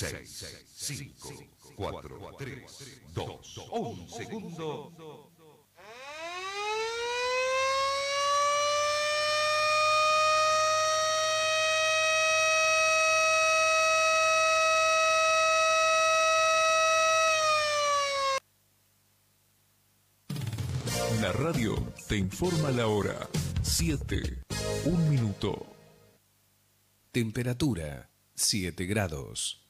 6, 5, 4, 3, 2, 1 segundo. La radio te informa la hora. 7, 1 minuto. Temperatura 7 grados.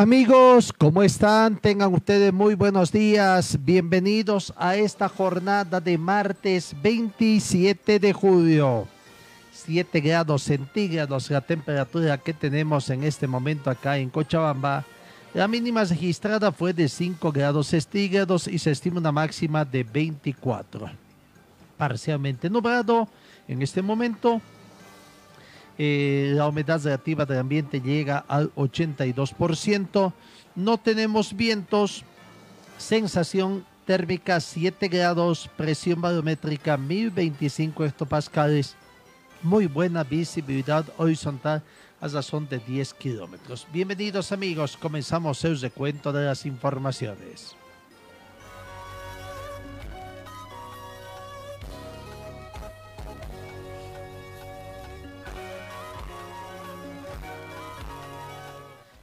Amigos, ¿cómo están? Tengan ustedes muy buenos días. Bienvenidos a esta jornada de martes 27 de julio. 7 grados centígrados la temperatura que tenemos en este momento acá en Cochabamba. La mínima registrada fue de 5 grados centígrados y se estima una máxima de 24. Parcialmente nublado en este momento. Eh, la humedad relativa del ambiente llega al 82%. No tenemos vientos. Sensación térmica 7 grados. Presión barométrica 1025 hectopascales. Muy buena visibilidad horizontal a razón de 10 kilómetros. Bienvenidos amigos. Comenzamos el recuento de las informaciones.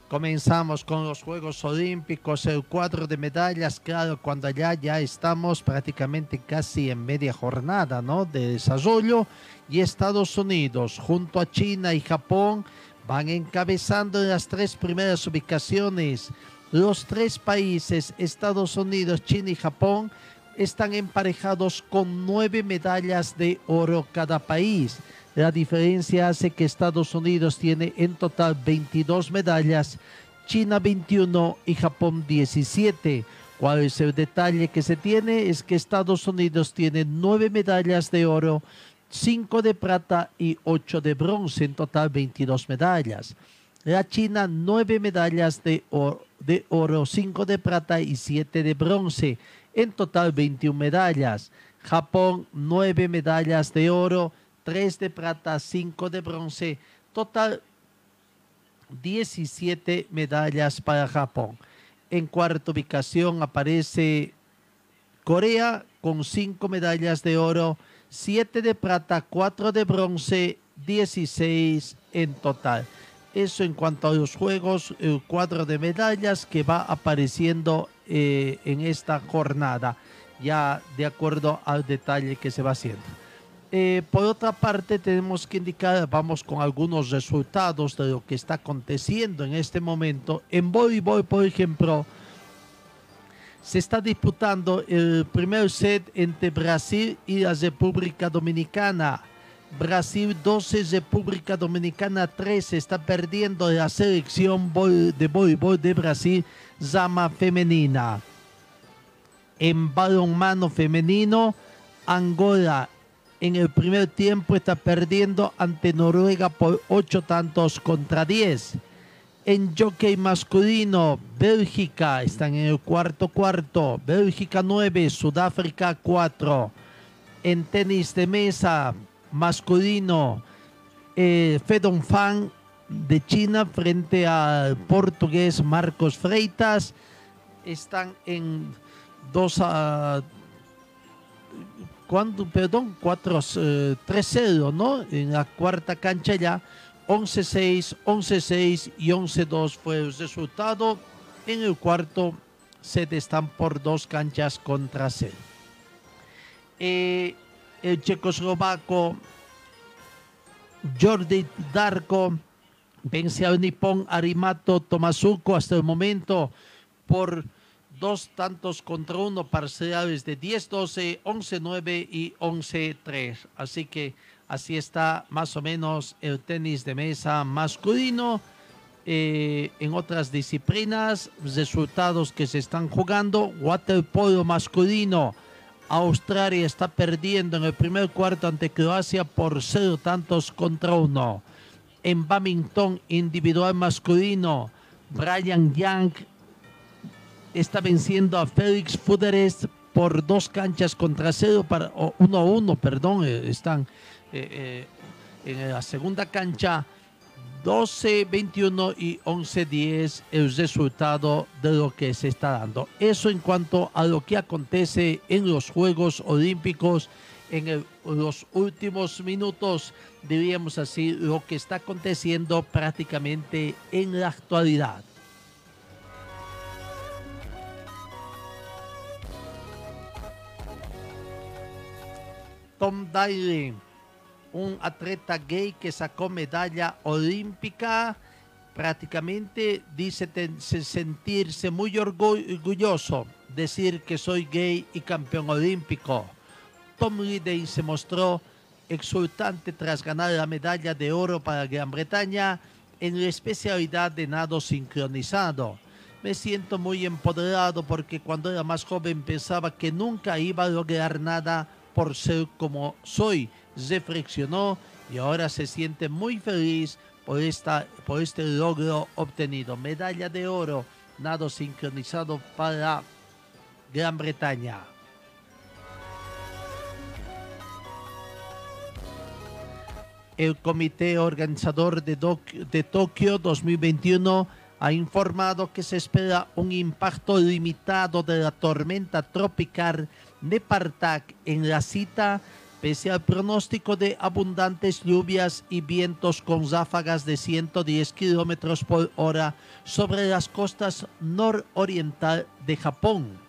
Comenzamos con los Juegos Olímpicos, el cuadro de medallas, claro, cuando allá ya estamos prácticamente casi en media jornada ¿no? de desarrollo y Estados Unidos junto a China y Japón van encabezando las tres primeras ubicaciones. Los tres países, Estados Unidos, China y Japón, están emparejados con nueve medallas de oro cada país. La diferencia hace que Estados Unidos tiene en total 22 medallas, China 21 y Japón 17. ¿Cuál es el detalle que se tiene? Es que Estados Unidos tiene 9 medallas de oro, 5 de plata y 8 de bronce, en total 22 medallas. La China 9 medallas de oro, de oro 5 de plata y 7 de bronce, en total 21 medallas. Japón 9 medallas de oro, 3 de plata, 5 de bronce, total 17 medallas para Japón. En cuarta ubicación aparece Corea con 5 medallas de oro, 7 de plata, 4 de bronce, 16 en total. Eso en cuanto a los juegos, el cuadro de medallas que va apareciendo eh, en esta jornada, ya de acuerdo al detalle que se va haciendo. Eh, por otra parte, tenemos que indicar, vamos con algunos resultados de lo que está aconteciendo en este momento. En voleibol, por ejemplo, se está disputando el primer set entre Brasil y la República Dominicana. Brasil 12, República Dominicana 13. Está perdiendo la selección de voleibol de Brasil, Zama Femenina. En balonmano femenino, Angola en el primer tiempo está perdiendo ante Noruega por 8 tantos contra 10. En jockey masculino, Bélgica están en el cuarto cuarto. Bélgica 9, Sudáfrica 4. En tenis de mesa masculino, eh, Fedon Fan de China frente al portugués Marcos Freitas. Están en 2 a cuando, perdón, 4, 3-0, ¿no? En la cuarta cancha ya, 11-6, 11-6 y 11-2 fue el resultado. En el cuarto set están por dos canchas contra cero. Eh, el checoslovaco Jordi Darko vence a Nippon Arimato Tomazuko hasta el momento por dos tantos contra uno parciales de 10-12, 11-9 y 11-3. Así que así está más o menos el tenis de mesa masculino. Eh, en otras disciplinas, resultados que se están jugando, waterpolo masculino. Australia está perdiendo en el primer cuarto ante Croacia por cero tantos contra uno. En badminton individual masculino, Brian Young está venciendo a Félix Fuderes por dos canchas contra cero, para, uno a uno, perdón, eh, están eh, eh, en la segunda cancha 12-21 y 11-10 el resultado de lo que se está dando. Eso en cuanto a lo que acontece en los Juegos Olímpicos en los últimos minutos, diríamos así, lo que está aconteciendo prácticamente en la actualidad. Tom Daley, un atleta gay que sacó medalla olímpica, prácticamente dice sentirse muy orgu- orgulloso, decir que soy gay y campeón olímpico. Tom Liddey se mostró exultante tras ganar la medalla de oro para Gran Bretaña en la especialidad de nado sincronizado. Me siento muy empoderado porque cuando era más joven pensaba que nunca iba a lograr nada por ser como soy, reflexionó y ahora se siente muy feliz por, esta, por este logro obtenido. Medalla de oro, nado sincronizado para Gran Bretaña. El comité organizador de, de Tokio 2021 ha informado que se espera un impacto limitado de la tormenta tropical Nepartak en la cita, pese al pronóstico de abundantes lluvias y vientos con ráfagas de 110 kilómetros por hora sobre las costas nororiental de Japón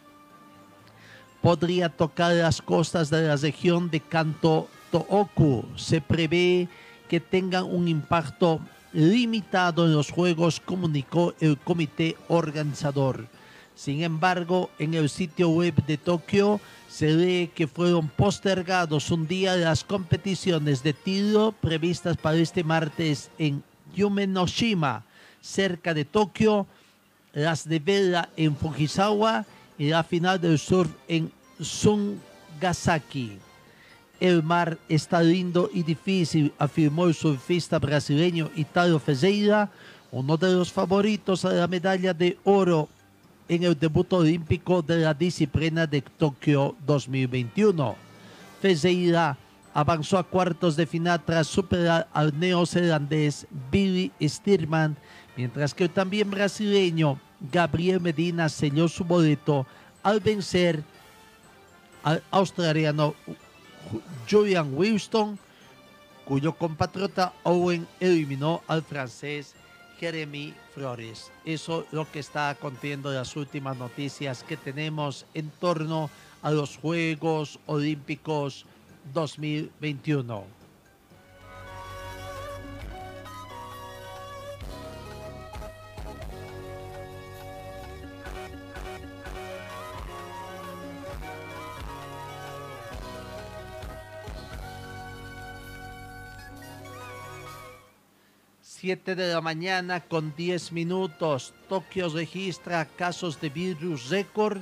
podría tocar las costas de la región de Kanto Tohoku. Se prevé que tengan un impacto limitado en los Juegos, comunicó el comité organizador. Sin embargo, en el sitio web de Tokio se lee que fueron postergados un día las competiciones de tiro previstas para este martes en Yumenoshima, cerca de Tokio, las de vela en Fujisawa y la final del surf en Sungasaki. El mar está lindo y difícil, afirmó el surfista brasileño Italo Ferreira, uno de los favoritos a la medalla de oro en el debut olímpico de la disciplina de Tokio 2021. Ferreira avanzó a cuartos de final tras superar al neozelandés Billy Stirman, mientras que el también brasileño Gabriel Medina selló su boleto al vencer al australiano Julian Wilson, cuyo compatriota Owen eliminó al francés Jeremy Eso es lo que está contiendo las últimas noticias que tenemos en torno a los Juegos Olímpicos 2021. Siete de la mañana con 10 minutos. Tokio registra casos de virus récord.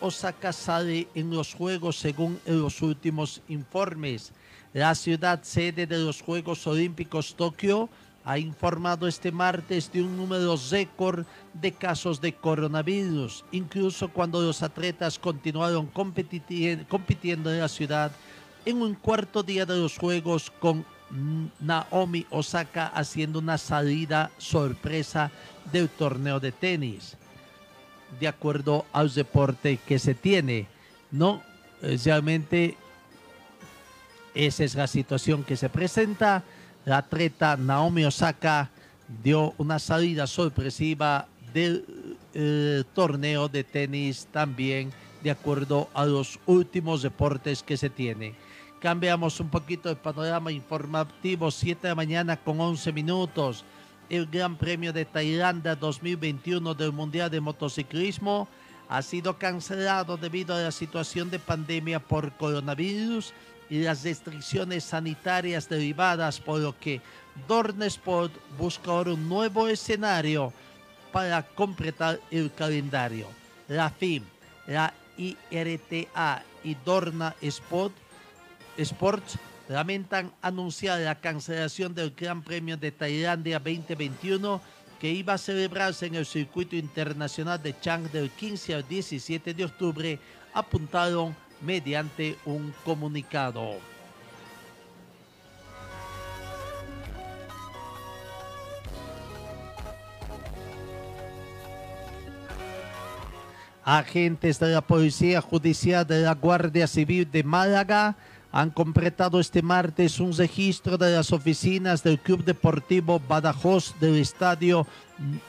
Osaka sale en los Juegos según los últimos informes. La ciudad sede de los Juegos Olímpicos Tokio ha informado este martes de un número récord de casos de coronavirus, incluso cuando los atletas continuaron compitiendo en la ciudad en un cuarto día de los Juegos con Naomi Osaka haciendo una salida sorpresa del torneo de tenis de acuerdo al deporte que se tiene. No, realmente esa es la situación que se presenta. La atleta Naomi Osaka dio una salida sorpresiva del eh, torneo de tenis también de acuerdo a los últimos deportes que se tiene. Cambiamos un poquito el panorama informativo, 7 de la mañana con 11 minutos. El Gran Premio de Tailandia 2021 del Mundial de Motociclismo ha sido cancelado debido a la situación de pandemia por coronavirus y las restricciones sanitarias derivadas, por lo que Dorn Sport busca ahora un nuevo escenario para completar el calendario. La FIM, la IRTA y Dorna Sport, Sports lamentan anunciar la cancelación del Gran Premio de Tailandia 2021 que iba a celebrarse en el circuito internacional de Chang del 15 al 17 de octubre, apuntaron mediante un comunicado. Agentes de la Policía Judicial de la Guardia Civil de Málaga han completado este martes un registro de las oficinas del Club Deportivo Badajoz del Estadio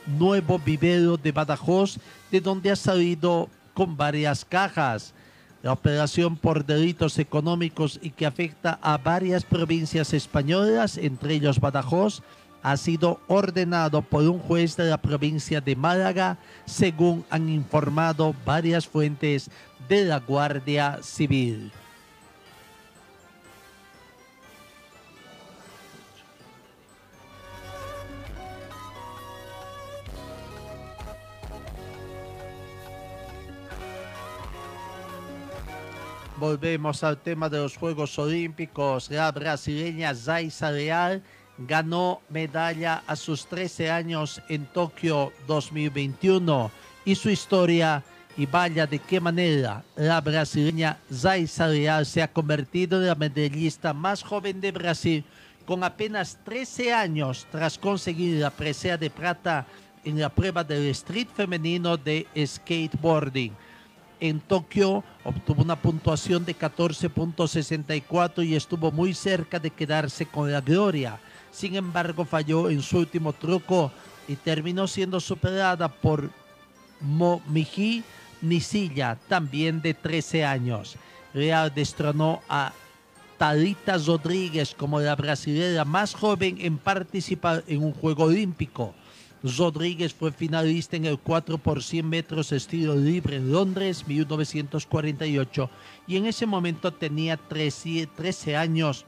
Nuevo Vivero de Badajoz, de donde ha salido con varias cajas. La operación por delitos económicos y que afecta a varias provincias españolas, entre ellos Badajoz, ha sido ordenado por un juez de la provincia de Málaga, según han informado varias fuentes de la Guardia Civil. Volvemos al tema de los Juegos Olímpicos. La brasileña Zaisa Leal ganó medalla a sus 13 años en Tokio 2021 y su historia y vaya de qué manera la brasileña Zaisa Leal se ha convertido en la medallista más joven de Brasil con apenas 13 años tras conseguir la presea de plata en la prueba del street femenino de skateboarding en Tokio obtuvo una puntuación de 14.64 y estuvo muy cerca de quedarse con la gloria. Sin embargo, falló en su último truco y terminó siendo superada por Momiji Nisilla, también de 13 años. Real destronó a Talita Rodríguez como la brasileña más joven en participar en un juego olímpico. Rodríguez fue finalista en el 4 por 100 metros estilo libre Londres, 1948, y en ese momento tenía 13, 13 años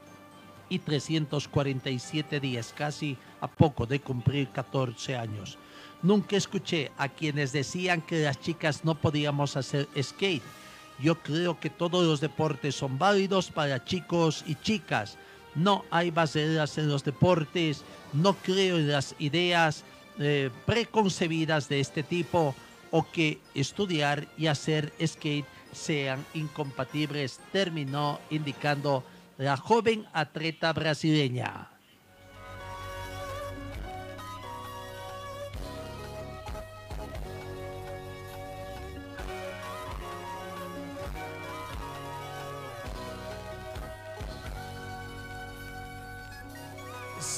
y 347 días, casi a poco de cumplir 14 años. Nunca escuché a quienes decían que las chicas no podíamos hacer skate. Yo creo que todos los deportes son válidos para chicos y chicas. No hay barreras en los deportes, no creo en las ideas eh, preconcebidas de este tipo o que estudiar y hacer skate sean incompatibles, terminó indicando la joven atleta brasileña.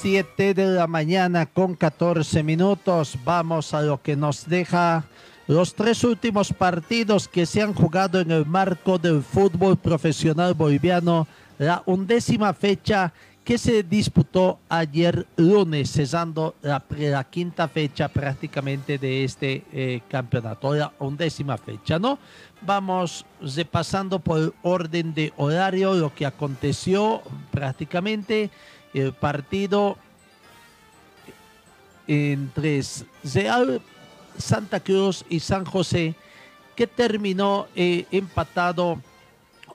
7 de la mañana con 14 minutos. Vamos a lo que nos deja los tres últimos partidos que se han jugado en el marco del fútbol profesional boliviano. La undécima fecha que se disputó ayer lunes, cesando la, la quinta fecha prácticamente de este eh, campeonato, la undécima fecha, ¿no? Vamos repasando por orden de horario lo que aconteció prácticamente el partido entre Real Santa Cruz y San José que terminó eh, empatado,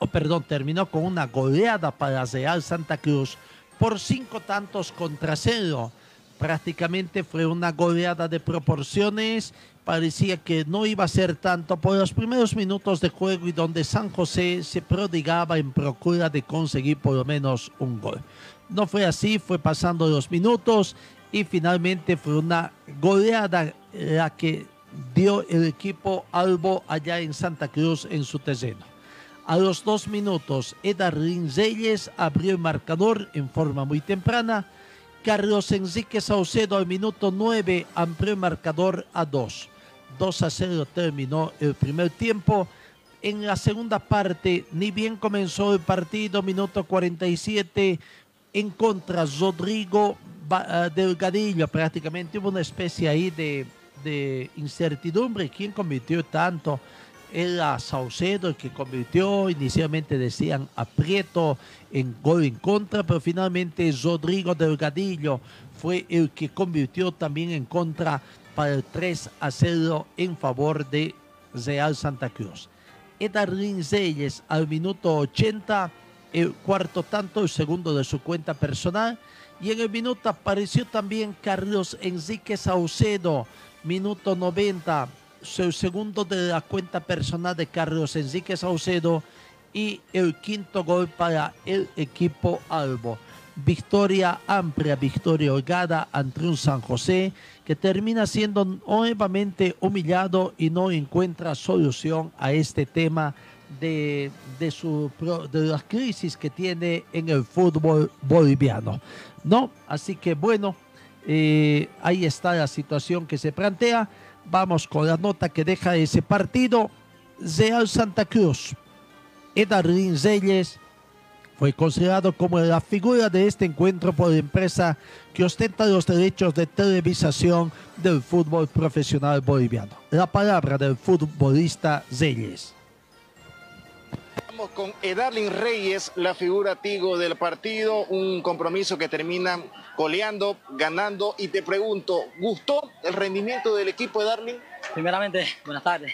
o perdón, terminó con una goleada para Real Santa Cruz por cinco tantos contra cero. Prácticamente fue una goleada de proporciones. Parecía que no iba a ser tanto por los primeros minutos de juego y donde San José se prodigaba en procura de conseguir por lo menos un gol. No fue así, fue pasando los minutos y finalmente fue una goleada la que dio el equipo Albo allá en Santa Cruz en su terreno. A los dos minutos, Edarlin Reyes abrió el marcador en forma muy temprana. Carlos Enrique Saucedo al minuto 9 amplió el marcador a 2. 2 a 0 terminó el primer tiempo en la segunda parte, ni bien comenzó el partido, minuto 47, en contra Rodrigo eh, Delgadillo, prácticamente hubo una especie ahí de, de incertidumbre. ¿Quién convirtió tanto? Era Saucedo el que convirtió, inicialmente decían aprieto en gol en contra, pero finalmente Rodrigo Delgadillo fue el que convirtió también en contra para el 3 a 0 en favor de Real Santa Cruz. Edarlin Reyes al minuto 80, el cuarto tanto, el segundo de su cuenta personal. Y en el minuto apareció también Carlos Enrique Saucedo, minuto 90, el segundo de la cuenta personal de Carlos Enrique Saucedo y el quinto gol para el equipo Albo. Victoria amplia, victoria holgada ante un San José que termina siendo nuevamente humillado y no encuentra solución a este tema de, de, su, de las crisis que tiene en el fútbol boliviano. ¿No? Así que bueno, eh, ahí está la situación que se plantea. Vamos con la nota que deja ese partido. Real Santa Cruz. Edarlin Reyes fue considerado como la figura de este encuentro por la empresa que ostenta los derechos de televisación del fútbol profesional boliviano. La palabra del futbolista Reyes. Vamos con Edarlin Reyes, la figura Tigo del partido, un compromiso que termina goleando, ganando. Y te pregunto, ¿gustó el rendimiento del equipo Edarlin? Primeramente, buenas tardes.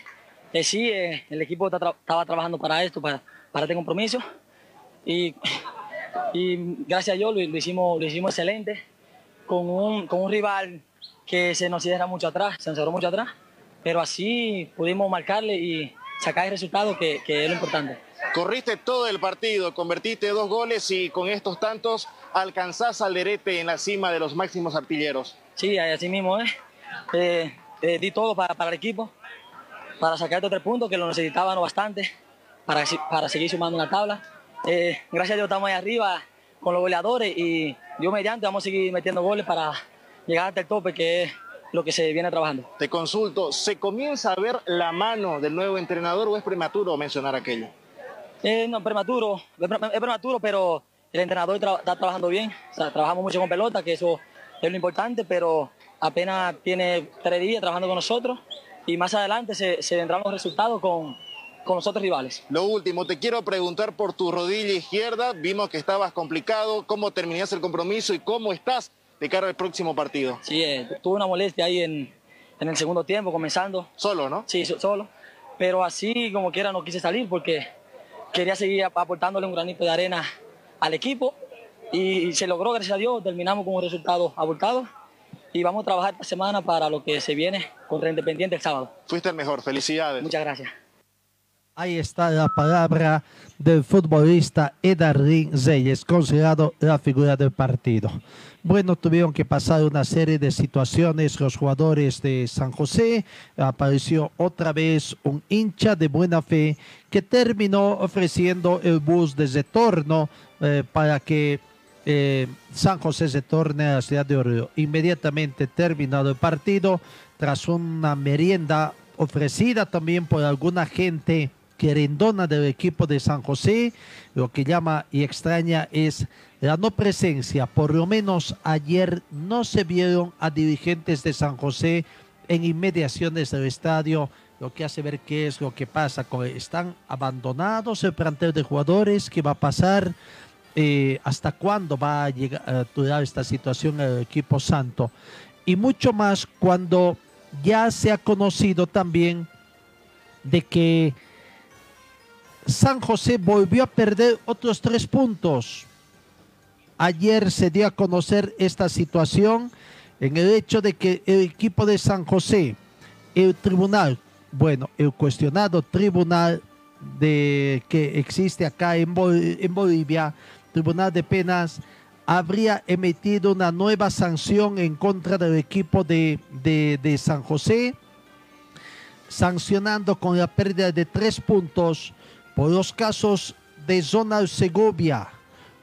Eh, sí, eh, el equipo estaba trabajando para esto, para, para este compromiso. Y, gracias a Dios lo, hicimos, lo hicimos excelente, con un, rival que se nos cierra mucho atrás, se nos cerró mucho atrás, pero así pudimos marcarle y sacar el resultado que es lo importante. Corriste todo el partido, convertiste dos goles y con estos tantos alcanzás al Lerete en la cima de los máximos artilleros. Sí, así mismo es. Eh, eh, di todo para, para el equipo, para sacar estos tres puntos que lo necesitaban bastante, para, para seguir sumando una tabla. Eh, gracias a Dios estamos ahí arriba con los goleadores y Dios mediante vamos a seguir metiendo goles para llegar hasta el tope, que es lo que se viene trabajando. Te consulto, ¿se comienza a ver la mano del nuevo entrenador o es prematuro mencionar aquello? Eh, no, prematuro, es pre- es prematuro, pero el entrenador tra- está trabajando bien. O sea, trabajamos mucho con pelota, que eso es lo importante, pero apenas tiene tres días trabajando con nosotros y más adelante se, se vendrán los resultados con, con los otros rivales. Lo último, te quiero preguntar por tu rodilla izquierda. Vimos que estabas complicado. ¿Cómo terminaste el compromiso y cómo estás de cara al próximo partido? Sí, eh, tuve una molestia ahí en, en el segundo tiempo, comenzando. Solo, ¿no? Sí, so- solo. Pero así como quiera no quise salir porque quería seguir ap- aportándole un granito de arena al equipo y se logró, gracias a Dios, terminamos con un resultado abultado y vamos a trabajar esta semana para lo que se viene contra Independiente el sábado. Fuiste el mejor. Felicidades. Muchas gracias. Ahí está la palabra del futbolista Edarlin Reyes, considerado la figura del partido. Bueno, tuvieron que pasar una serie de situaciones los jugadores de San José. Apareció otra vez un hincha de buena fe que terminó ofreciendo el bus de retorno eh, para que eh, San José se torne a la ciudad de Oruro. Inmediatamente terminado el partido, tras una merienda ofrecida también por alguna gente querendona del equipo de San José, lo que llama y extraña es la no presencia. Por lo menos ayer no se vieron a dirigentes de San José en inmediaciones del estadio, lo que hace ver qué es lo que pasa. Están abandonados el plantel de jugadores, qué va a pasar, eh, hasta cuándo va a llegar a durar esta situación el equipo santo. Y mucho más cuando ya se ha conocido también de que San José volvió a perder otros tres puntos. Ayer se dio a conocer esta situación en el hecho de que el equipo de San José, el tribunal, bueno, el cuestionado tribunal de que existe acá en, Bol- en Bolivia, Tribunal de Penas, habría emitido una nueva sanción en contra del equipo de San José, sancionando con la pérdida de tres puntos por los casos de Zonal Segovia,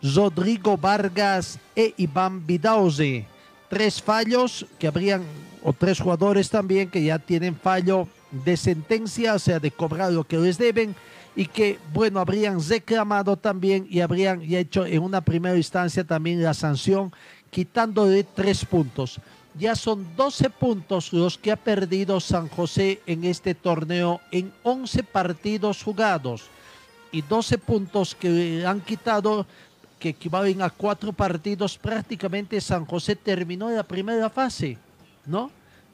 Rodrigo Vargas e Iván Vidauze. Tres fallos que habrían, o tres jugadores también que ya tienen fallo de sentencia, o sea, de cobrar lo que les deben, y que, bueno, habrían reclamado también y habrían hecho en una primera instancia también la sanción quitándole tres puntos. Ya son 12 puntos los que ha perdido San José en este torneo en 11 partidos jugados y 12 puntos que han quitado que equivalen a cuatro partidos, prácticamente San José terminó la primera fase, ¿no?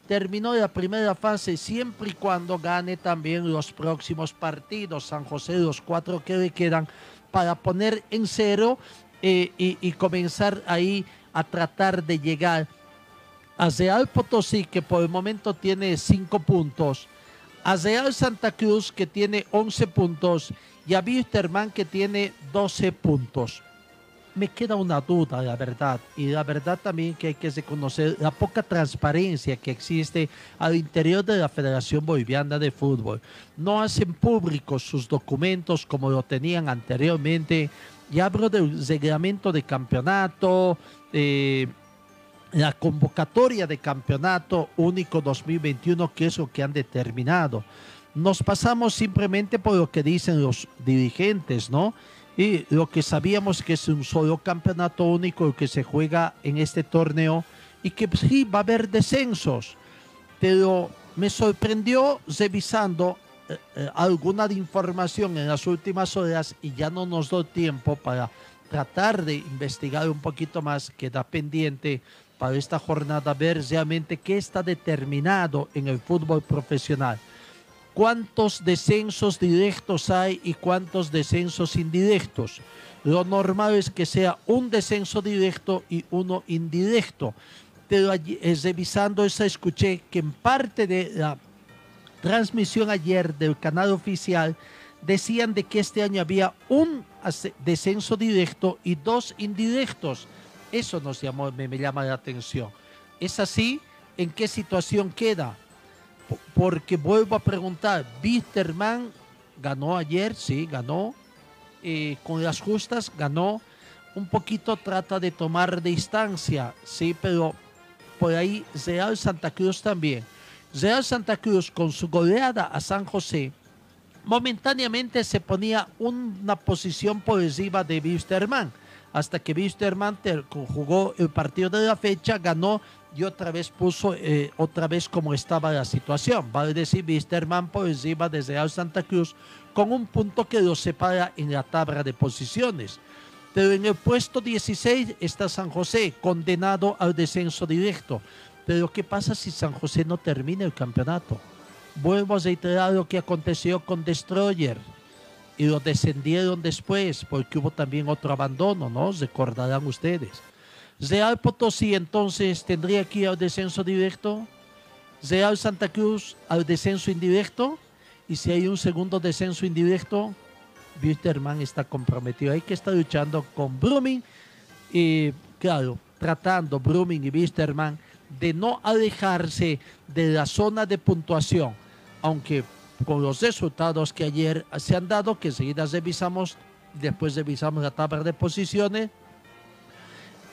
Terminó la primera fase siempre y cuando gane también los próximos partidos. San José, los cuatro que le quedan, para poner en cero eh, y, comenzar ahí a tratar de llegar a Real Potosí, que por el momento tiene cinco puntos, a Real Santa Cruz, que tiene 11 puntos, y a Wisterman, que tiene 12 puntos. Me queda una duda, la verdad, y la verdad también que hay que reconocer la poca transparencia que existe al interior de la Federación Boliviana de Fútbol. No hacen públicos sus documentos como lo tenían anteriormente. Y hablo del reglamento de campeonato, eh, la convocatoria de campeonato único 2021, que es lo que han determinado. Nos pasamos simplemente por lo que dicen los dirigentes, ¿no? Y lo que sabíamos que es un solo campeonato único que se juega en este torneo y que pues, sí va a haber descensos. Pero me sorprendió revisando eh, eh, alguna información en las últimas horas y ya no nos dio tiempo para tratar de investigar un poquito más, queda pendiente para esta jornada ver realmente qué está determinado en el fútbol profesional. ¿Cuántos descensos directos hay y cuántos descensos indirectos? Lo normal es que sea un descenso directo y uno indirecto. Pero eh, revisando esa escuché que en parte de la transmisión ayer del canal oficial decían de que este año había un descenso directo y dos indirectos. Eso nos llamó, me llama la atención. ¿Es así? ¿En qué situación queda? Porque vuelvo a preguntar, Bitterman ganó ayer, sí, ganó. Eh, con las justas ganó. Un poquito trata de tomar distancia, sí, pero por ahí Real Santa Cruz también. Real Santa Cruz con su goleada a San José, momentáneamente se ponía una posición por encima de Wisterman, hasta que Wisterman jugó el partido de la fecha, ganó y otra vez puso eh, otra vez como estaba la situación. Vale decir, Wisterman por encima de Real Santa Cruz con un punto que lo separa en la tabla de posiciones. Pero en el puesto 16 está San José, condenado al descenso directo. Pero ¿qué pasa si San José no termina el campeonato? Vuelvo a reiterar lo que aconteció con Destroyer. Y lo descendieron después, porque hubo también otro abandono, ¿no? Recordarán ustedes. Real Potosí entonces tendría que al descenso directo. Real Santa Cruz al descenso indirecto. Y si hay un segundo descenso indirecto, Wisterman está comprometido. Hay que estar luchando con Brumming y, claro, tratando Brumming y Wisterman de no alejarse de la zona de puntuación, aunque con los resultados que ayer se han dado, que enseguida revisamos, después revisamos la tabla de posiciones,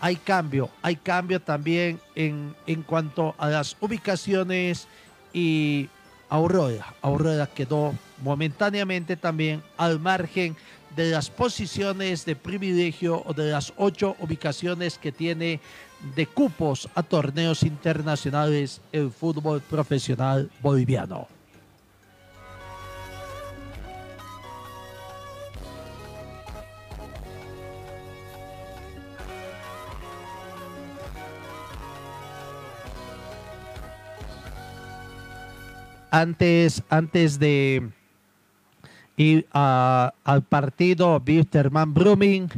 hay cambio, hay cambio también en, en cuanto a las ubicaciones y Aurora. Aurora quedó momentáneamente también al margen de las posiciones de privilegio o de las ocho ubicaciones que tiene de cupos a torneos internacionales el fútbol profesional boliviano. Antes, antes de ir a- al partido Wisterman Brumming,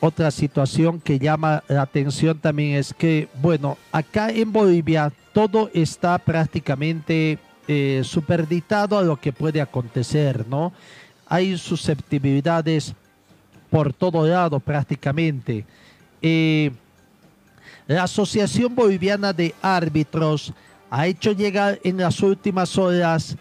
otra situación que llama la atención también es que, bueno, acá en Bolivia todo está prácticamente eh, superditado a lo que puede acontecer, ¿no? Hay susceptibilidades por todo lado prácticamente. Eh, la Asociación Boliviana de Árbitros ha hecho llegar en las últimas horas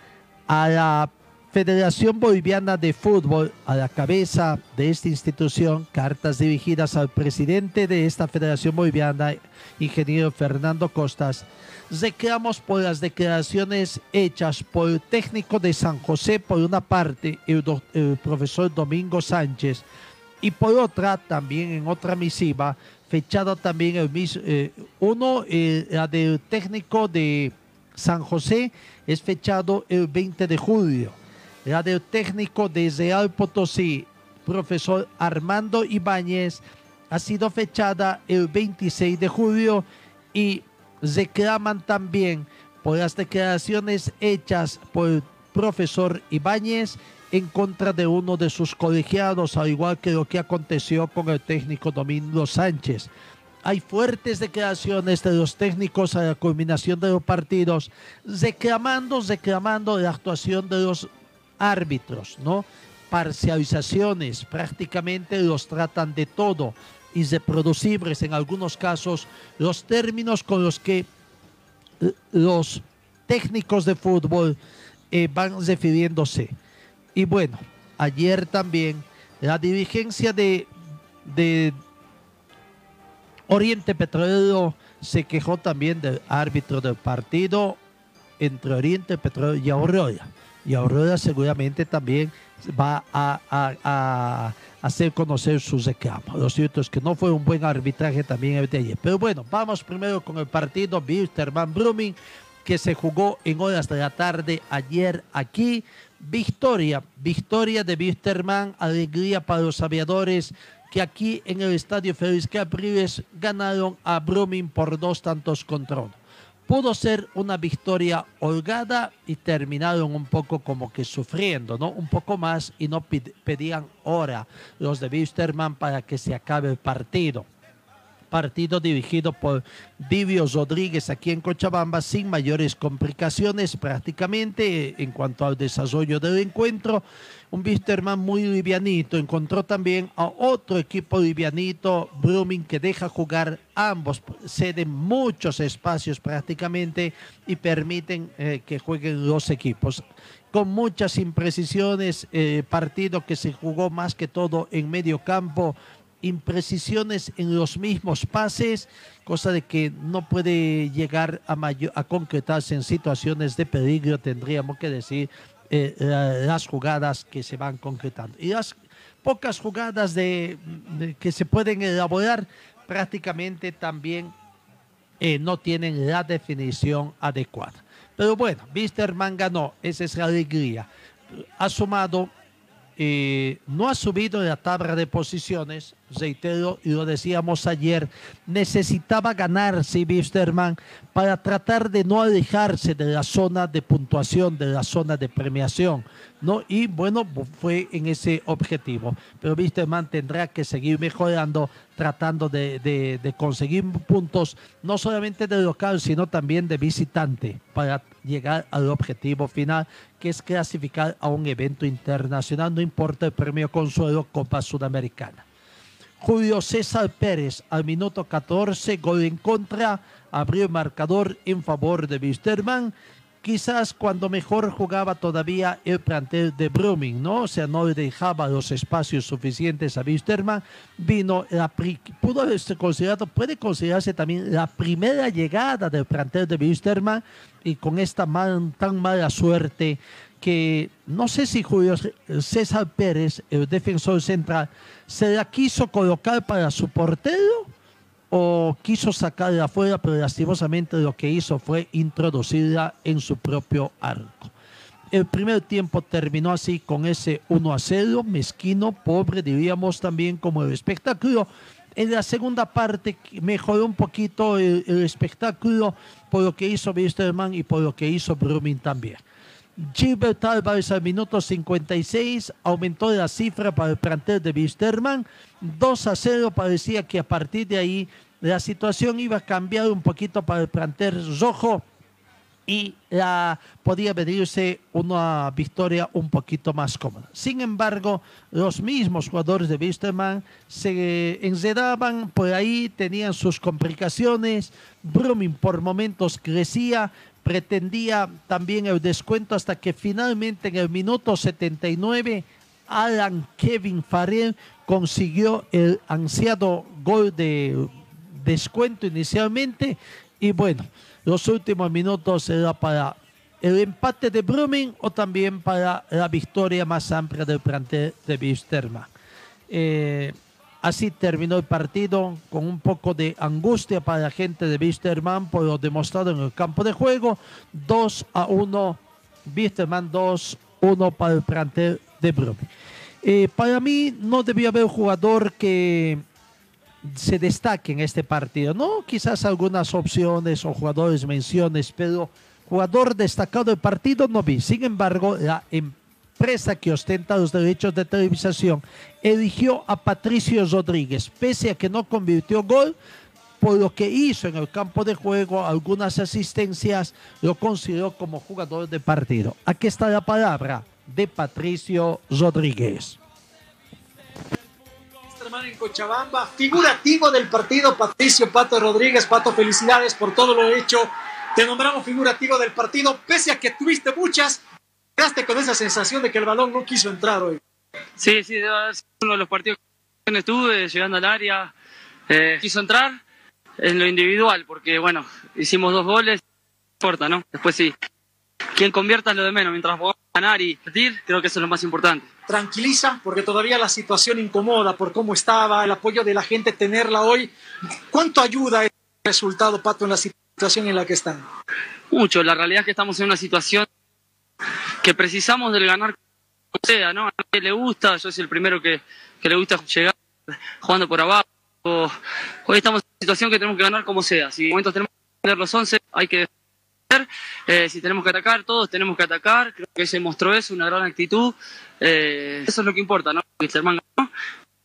a la Federación Boliviana de Fútbol, a la cabeza de esta institución, cartas dirigidas al presidente de esta Federación Boliviana, ingeniero Fernando Costas, reclamos por las declaraciones hechas por el técnico de San José, por una parte, el, el profesor Domingo Sánchez, y por otra, también en otra misiva, fechada también el mismo, eh, uno, eh, la del técnico de San José, es fechado el 20 de julio. La del técnico de Real Potosí, profesor Armando Ibáñez, ha sido fechada el 26 de julio y reclaman también por las declaraciones hechas por el profesor Ibáñez en contra de uno de sus colegiados, al igual que lo que aconteció con el técnico Domingo Sánchez. Hay fuertes declaraciones de los técnicos a la culminación de los partidos, reclamando, reclamando la actuación de los árbitros, ¿no? Parcializaciones, prácticamente los tratan de todo, irreproducibles en algunos casos, los términos con los que eh, los técnicos de fútbol eh, van refiriéndose. Y bueno, ayer también la dirigencia de, de Oriente Petrolero se quejó también del árbitro del partido entre Oriente Petrolero y Aurora. Y Aurora seguramente también va a, a- a hacer conocer sus reclamos. Lo cierto es que no fue un buen arbitraje también el de ayer. Pero bueno, vamos primero con el partido Wilstermann Brumming que se jugó en horas de la tarde ayer aquí. Victoria, victoria de Wilstermann, alegría para los aviadores que aquí en el estadio Félix Capriles ganaron a Brumming por dos tantos contra uno. Pudo ser una victoria holgada y terminaron un poco como que sufriendo, ¿no? Un poco más y no pedían hora los de Wisterman para que se acabe el partido partido dirigido por Vivio Rodríguez aquí en Cochabamba sin mayores complicaciones prácticamente en cuanto al desarrollo del encuentro. Un Wisterman muy livianito, encontró también a otro equipo livianito, Brumming, que deja jugar ambos, ceden muchos espacios prácticamente y permiten eh, que jueguen los equipos con muchas imprecisiones, eh, partido que se jugó más que todo en medio campo, imprecisiones en los mismos pases, cosa de que no puede llegar a, mayo- a concretarse en situaciones de peligro, tendríamos que decir, eh, la- las jugadas que se van concretando. Y las pocas jugadas de- que se pueden elaborar prácticamente también eh, no tienen la definición adecuada. Pero bueno, Wisterman ganó, esa es la alegría. Ha sumado, eh, no ha subido en la tabla de posiciones, reitero, y lo decíamos ayer, necesitaba ganarse Wisterman para tratar de no alejarse de la zona de puntuación, de la zona de premiación, ¿no? Y bueno, fue en ese objetivo. Pero Wisterman tendrá que seguir mejorando, tratando de conseguir puntos, no solamente de local, sino también de visitante, para llegar al objetivo final, que es clasificar a un evento internacional, no importa el premio consuelo Copa Sudamericana. Julio César Pérez al minuto 14, gol en contra, abrió el marcador en favor de Wisterman. Quizás cuando mejor jugaba todavía el plantel de Brumming, ¿no? O sea, no le dejaba los espacios suficientes a Wisterman. Vino la, pudo considerado, puede considerarse también la primera llegada del plantel de Wisterman y con esta mal- tan mala suerte que no sé si Julio César Pérez, el defensor central, se la quiso colocar para su portero o quiso sacarla afuera, pero lastimosamente lo que hizo fue introducirla en su propio arco. El primer tiempo terminó así con ese 1 a 0, mezquino, pobre, diríamos también como el espectáculo. En la segunda parte mejoró un poquito el, espectáculo por lo que hizo Wisterman y por lo que hizo Brumming también. Gilbert Álvarez al minuto 56 aumentó la cifra para el plantel de Wisterman. 2 a 0 parecía que a partir de ahí la situación iba a cambiar un poquito para el plantel rojo y la, podía venirse una victoria un poquito más cómoda. Sin embargo, los mismos jugadores de Wisterman se enredaban por ahí, tenían sus complicaciones, Brumming por momentos crecía, pretendía también el descuento hasta que finalmente en el minuto 79 Alan Kevin Farrell consiguió el ansiado gol de descuento inicialmente y bueno, los últimos minutos era para el empate de Brumming o también para la victoria más amplia del plantel de Wisterman. Eh, así terminó el partido con un poco de angustia para la gente de Wisterman por lo demostrado en el campo de juego. 2 a 1, Wisterman 2, 1 para el plantel de Brumming. Eh, para mí no debió haber jugador que se destaque en este partido. No, quizás algunas opciones o jugadores menciones, pero jugador destacado del partido no vi. Sin embargo, la empresa que ostenta los derechos de televisación eligió a Patricio Rodríguez, pese a que no convirtió gol, por lo que hizo en el campo de juego, algunas asistencias, lo consideró como jugador de partido. Aquí está la palabra de Patricio Rodríguez en Cochabamba, figurativo del partido, Patricio Pato Rodríguez. Pato, felicidades por todo lo hecho. Te nombramos figurativo del partido, pese a que tuviste muchas, quedaste con esa sensación de que el balón no quiso entrar hoy. Sí, sí, uno de los partidos que estuve, llegando al área, eh, quiso entrar en lo individual, porque bueno, hicimos dos goles, no importa, ¿no? Después sí, quien convierta es lo de menos, mientras podamos ganar y partir, creo que eso es lo más importante tranquiliza, porque todavía la situación incomoda por cómo estaba, el apoyo de la gente, tenerla hoy. ¿Cuánto ayuda el resultado, Pato, en la situación en la que están? Mucho, la realidad es que estamos en una situación que precisamos del ganar como sea, ¿no? A nadie le gusta, yo soy el primero que, que le gusta llegar jugando por abajo. Hoy estamos en una situación que tenemos que ganar como sea. Si en momentos tenemos que tener los 11, hay que eh, si tenemos que atacar, todos tenemos que atacar. Creo que se mostró eso, una gran actitud. Eh, eso es lo que importa, ¿no?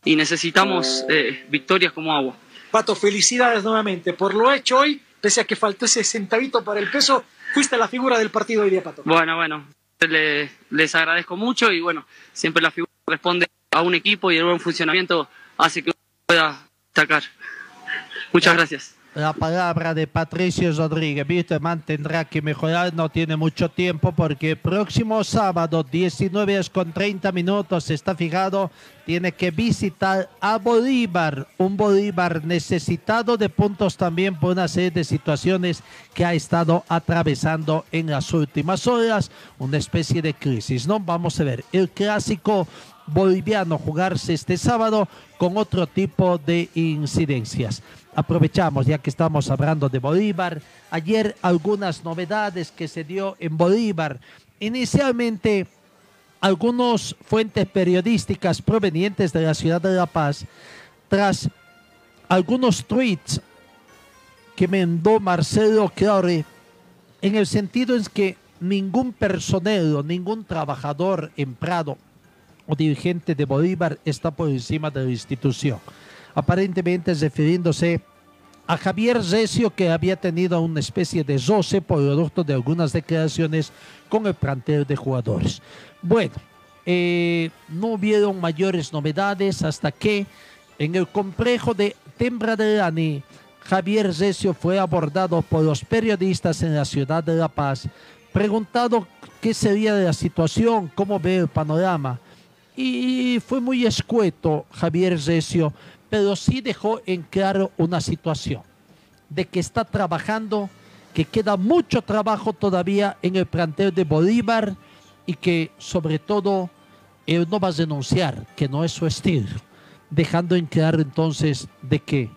y necesitamos eh, victorias como agua. Pato, felicidades nuevamente por lo hecho hoy, pese a que faltó ese centavito para el peso, fuiste la figura del partido hoy día, Pato. Bueno, bueno, les agradezco mucho y bueno, siempre la figura responde a un equipo y el buen funcionamiento hace que pueda atacar. Muchas gracias la palabra de Patricio Rodríguez. Víctor tendrá que mejorar, no tiene mucho tiempo porque próximo sábado, 19 con 30 minutos, está fijado, tiene que visitar a Bolívar, un Bolívar necesitado de puntos también por una serie de situaciones que ha estado atravesando en las últimas horas, una especie de crisis, ¿no? Vamos a ver, el clásico boliviano jugarse este sábado con otro tipo de incidencias aprovechamos ya que estamos hablando de Bolívar. Ayer algunas novedades que se dio en Bolívar. Inicialmente, algunas fuentes periodísticas provenientes de la ciudad de La Paz, tras algunos tweets que mandó Marcelo Claure, en el sentido es que ningún personero, ningún trabajador empleado o dirigente de Bolívar está por encima de la institución aparentemente refiriéndose a Javier Recio, que había tenido una especie de roce producto de algunas declaraciones con el plantel de jugadores. Bueno, eh, no hubieron mayores novedades hasta que en el complejo de Tembra de Lani, Javier Recio fue abordado por los periodistas en la ciudad de La Paz, preguntado qué sería de la situación, cómo ve el panorama. Y fue muy escueto Javier Recio pero sí dejó en claro una situación de que está trabajando, que queda mucho trabajo todavía en el plantel de Bolívar y que sobre todo él no va a denunciar, que no es su estilo, dejando en claro entonces de que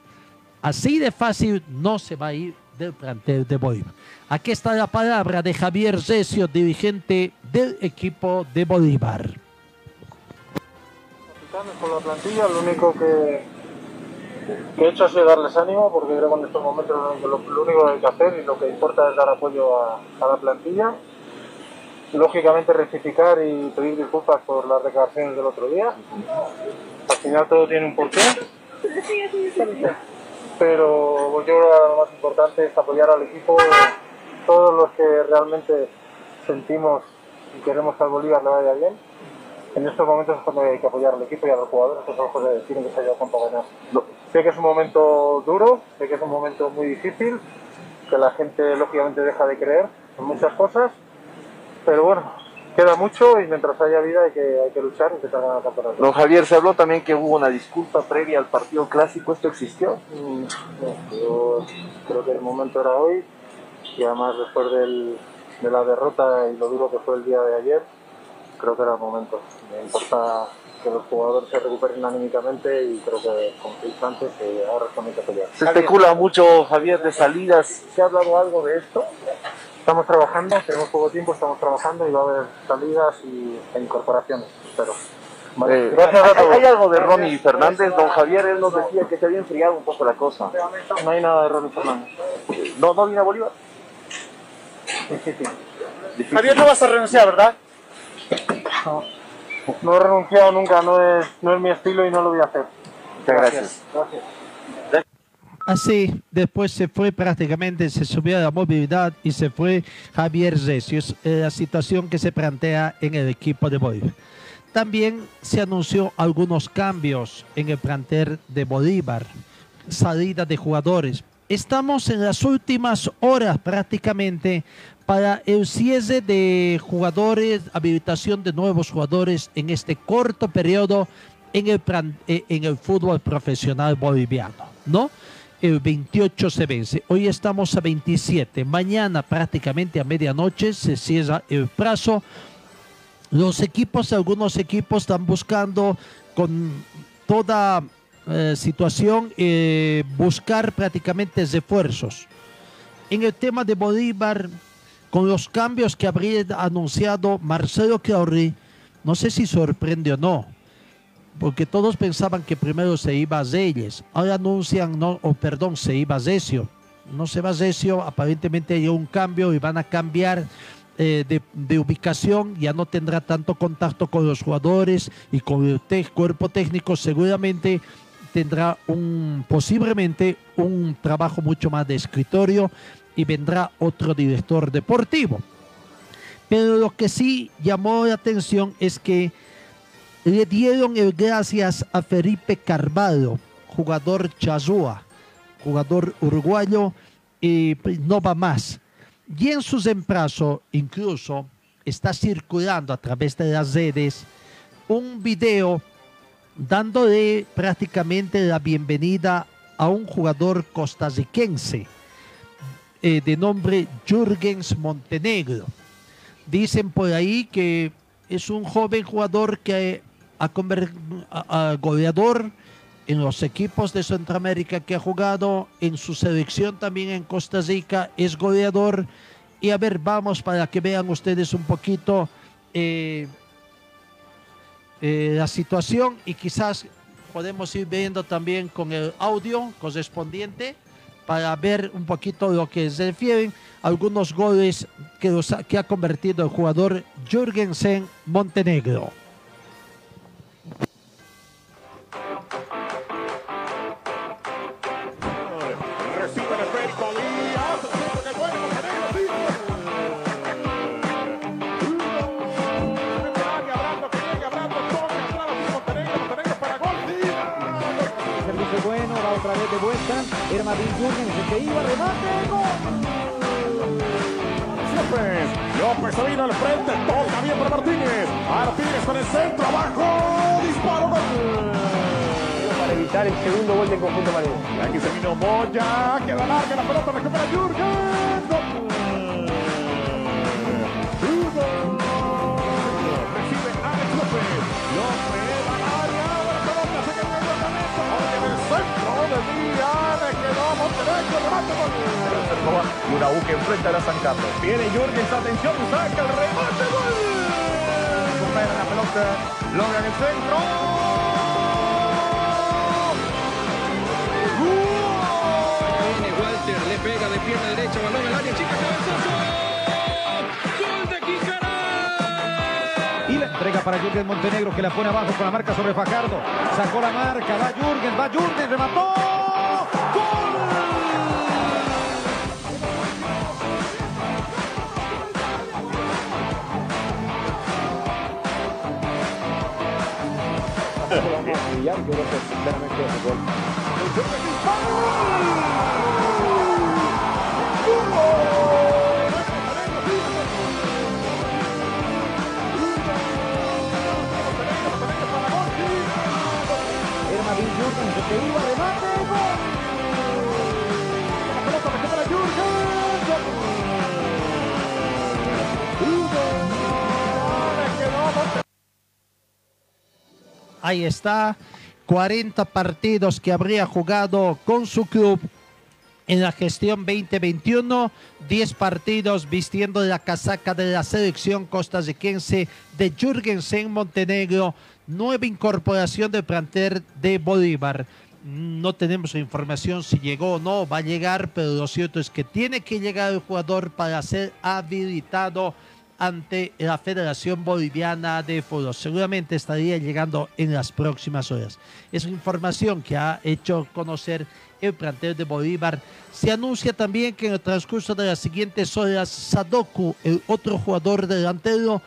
así de fácil no se va a ir del plantel de Bolívar. Aquí está la palabra de Javier Recio, dirigente del equipo de Bolívar. La plantilla, lo único que, que he hecho ha darles ánimo porque creo que en estos momentos lo, único que hay que hacer y lo que importa es dar apoyo a, la plantilla. Lógicamente rectificar y pedir disculpas por las declaraciones del otro día. Al final todo tiene un porqué. Pero yo creo que lo más importante es apoyar al equipo todos los que realmente sentimos y queremos que al Bolívar le vaya bien, en estos momentos es cuando hay que apoyar al equipo y a los jugadores, que son los tienen que salir a a ganar. Sé que es un momento duro, sé que es un momento muy difícil, que la gente lógicamente deja de creer en muchas cosas, pero bueno, queda mucho y mientras haya vida hay que, hay que luchar y intentar ganar el campeonato. Don Javier, se habló también que hubo una disculpa previa al partido clásico. ¿Esto existió? Mm, no, yo creo que el momento era hoy y además después del- de la derrota y lo duro que fue el día de ayer, creo que era el momento. Me importa que los jugadores se recuperen anímicamente y creo que, como te dije antes, que ahora que pelear. Se especula mucho, Javier, de salidas. ¿Se ha hablado algo de esto? Estamos trabajando, tenemos poco tiempo, estamos trabajando y va a haber salidas y, e incorporaciones, espero. Vale, Eh, gracias a hay, todos. hay algo de Ronnie Fernández. Don Javier, él nos decía que se había enfriado un poco la cosa. No hay nada de Ronnie Fernández. ¿No, no viene a Bolívar? Difícil. Javier, no vas a renunciar, ¿verdad? No, no he renunciado nunca, no es, no es mi estilo y no lo voy a hacer. Muchas gracias. Gracias. Así, después se fue prácticamente, se subió a la movilidad y se fue Javier Recio. Es eh, la situación que se plantea en el equipo de Bolívar. También se anunció algunos cambios en el plantel de Bolívar, salida de jugadores. Estamos en las últimas horas prácticamente para el cierre de jugadores, habilitación de nuevos jugadores en este corto periodo en el, eh, fútbol profesional boliviano, ¿no? El 28 se vence. Hoy estamos a 27. Mañana prácticamente a medianoche se cierra el plazo. Los equipos, algunos equipos están buscando con toda eh, situación eh, buscar prácticamente refuerzos. En el tema de Bolívar, con los cambios que habría anunciado Marcelo Clauri, no sé si sorprende o no, porque todos pensaban que primero se iba a Reyes, ahora anuncian, no, o perdón, se iba a Recio. No se va a Recio, aparentemente hay un cambio y van a cambiar eh, de, ubicación, ya no tendrá tanto contacto con los jugadores y con el cuerpo técnico, seguramente tendrá un posiblemente un trabajo mucho más de escritorio y vendrá otro director deportivo. Pero lo que sí llamó la atención es que le dieron el gracias a Felipe Carvalho, jugador chazúa, jugador uruguayo, y pues, no va más. Y en su reemplazo, incluso, está circulando a través de las redes un video dándole prácticamente la bienvenida a un jugador costarricense eh, de nombre Jürgens Montenegro. Dicen por ahí que es un joven jugador que ha conver- a- a goleador en los equipos de Centroamérica que ha jugado, en su selección también en Costa Rica, es goleador. Y a ver, vamos para que vean ustedes un poquito eh, eh, la situación y quizás podemos ir viendo también con el audio correspondiente para ver un poquito lo que se refieren algunos goles que, los que ha convertido el jugador Jürgensen Montenegro. De vuelta. Era Martín Jürgens el que iba, remate, gol. López, López se vino al frente, toca bien para Martínez. Martínez con el centro, abajo, disparo, gol. Para evitar el segundo gol del conjunto. Y aquí se vino Moya, queda larga la pelota, recupera Jürgen. Remate gol. Y una U que enfrenta a la San Carlos. Viene Jürgens, atención, saca el remate, gol. Recupera la pelota, logran el centro. Viene Walter, le pega de pierna derecha, balón al área, chica, cabezazo. ¡Gol de Quicará! Y la entrega para Jürgen Montenegro que la pone abajo con la marca sobre Fajardo. Sacó la marca, va Jürgen, va Jürgen, remató. Manera de brillar, yo creo que sinceramente es Jurgen que. La pelota para Ahí está, 40 partidos que habría jugado con su club en la gestión 2021, 10 partidos vistiendo la casaca de la selección costarricense de Jürgensen Montenegro, nueva incorporación del plantel de Bolívar. No tenemos información si llegó o no, va a llegar, pero lo cierto es que tiene que llegar el jugador para ser habilitado ante la Federación Boliviana de Fútbol. Seguramente estaría llegando en las próximas horas. Es información que ha hecho conocer el plantel de Bolívar. Se anuncia también que en el transcurso de las siguientes horas, Sadoku, el otro jugador delantero,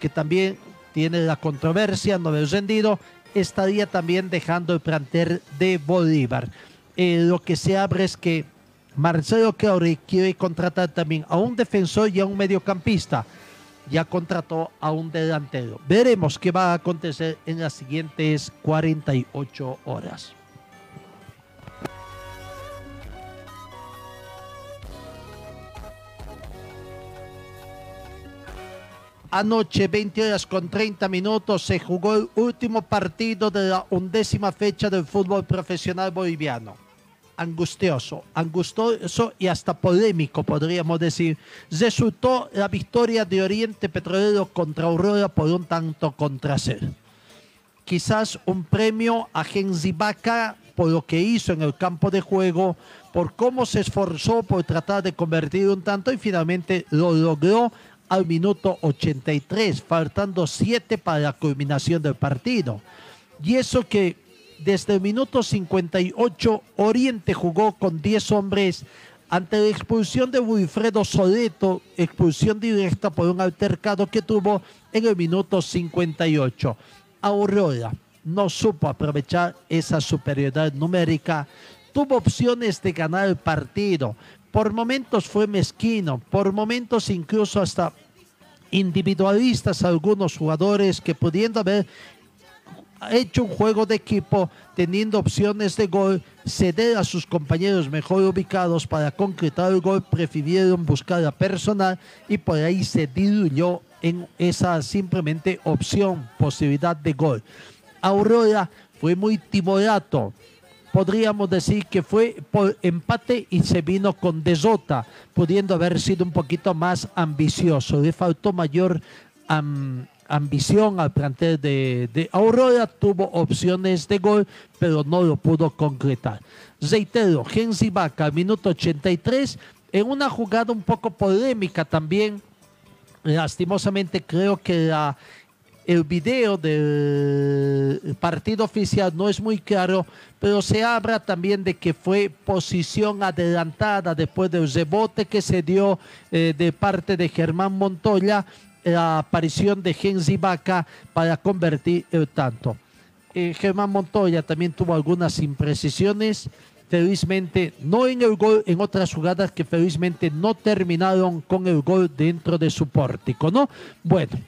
que también tiene la controversia, no lo rendido, estaría también dejando el plantel de Bolívar. Eh, lo que se abre es que Marcelo Clauri quiere contratar también a un defensor y a un mediocampista. Ya contrató a un delantero. Veremos qué va a acontecer en las siguientes 48 horas. Anoche, 20 horas con 30 minutos, se jugó el último partido de la undécima fecha del fútbol profesional boliviano. Angustioso, angustioso y hasta polémico, podríamos decir. Resultó la victoria de Oriente Petrolero contra Aurora por un tanto contra cero. Quizás un premio a Genzibaca por lo que hizo en el campo de juego, por cómo se esforzó por tratar de convertir un tanto y finalmente lo logró al minuto 83, faltando 7 para la culminación del partido. Y eso que desde el minuto 58 Oriente jugó con 10 hombres ante la expulsión de Wilfredo Soleto, expulsión directa por un altercado que tuvo en el minuto 58. Aurora no supo aprovechar esa superioridad numérica, tuvo opciones de ganar el partido, por momentos fue mezquino, por momentos incluso hasta individualistas algunos jugadores que pudiendo haber hecho un juego de equipo teniendo opciones de gol, ceder a sus compañeros mejor ubicados para concretar el gol, prefirieron buscar la personal y por ahí se diluyó en esa simplemente opción, posibilidad de gol. Aurora fue muy timorato, podríamos decir que fue por empate y se vino con desota, pudiendo haber sido un poquito más ambicioso. Le faltó mayor am- ambición al plantel de, de Aurora, tuvo opciones de gol, pero no lo pudo concretar. Reitero, Gensi Vaca, minuto 83, en una jugada un poco polémica también, lastimosamente creo que el video del partido oficial no es muy claro, pero se habla también de que fue posición adelantada después del rebote que se dio eh, de parte de Germán Montoya, la aparición de Genzi Vaca para convertir el tanto. Eh, Germán Montoya también tuvo algunas imprecisiones, felizmente no en el gol, en otras jugadas que felizmente no terminaron con el gol dentro de su pórtico, ¿no? Bueno,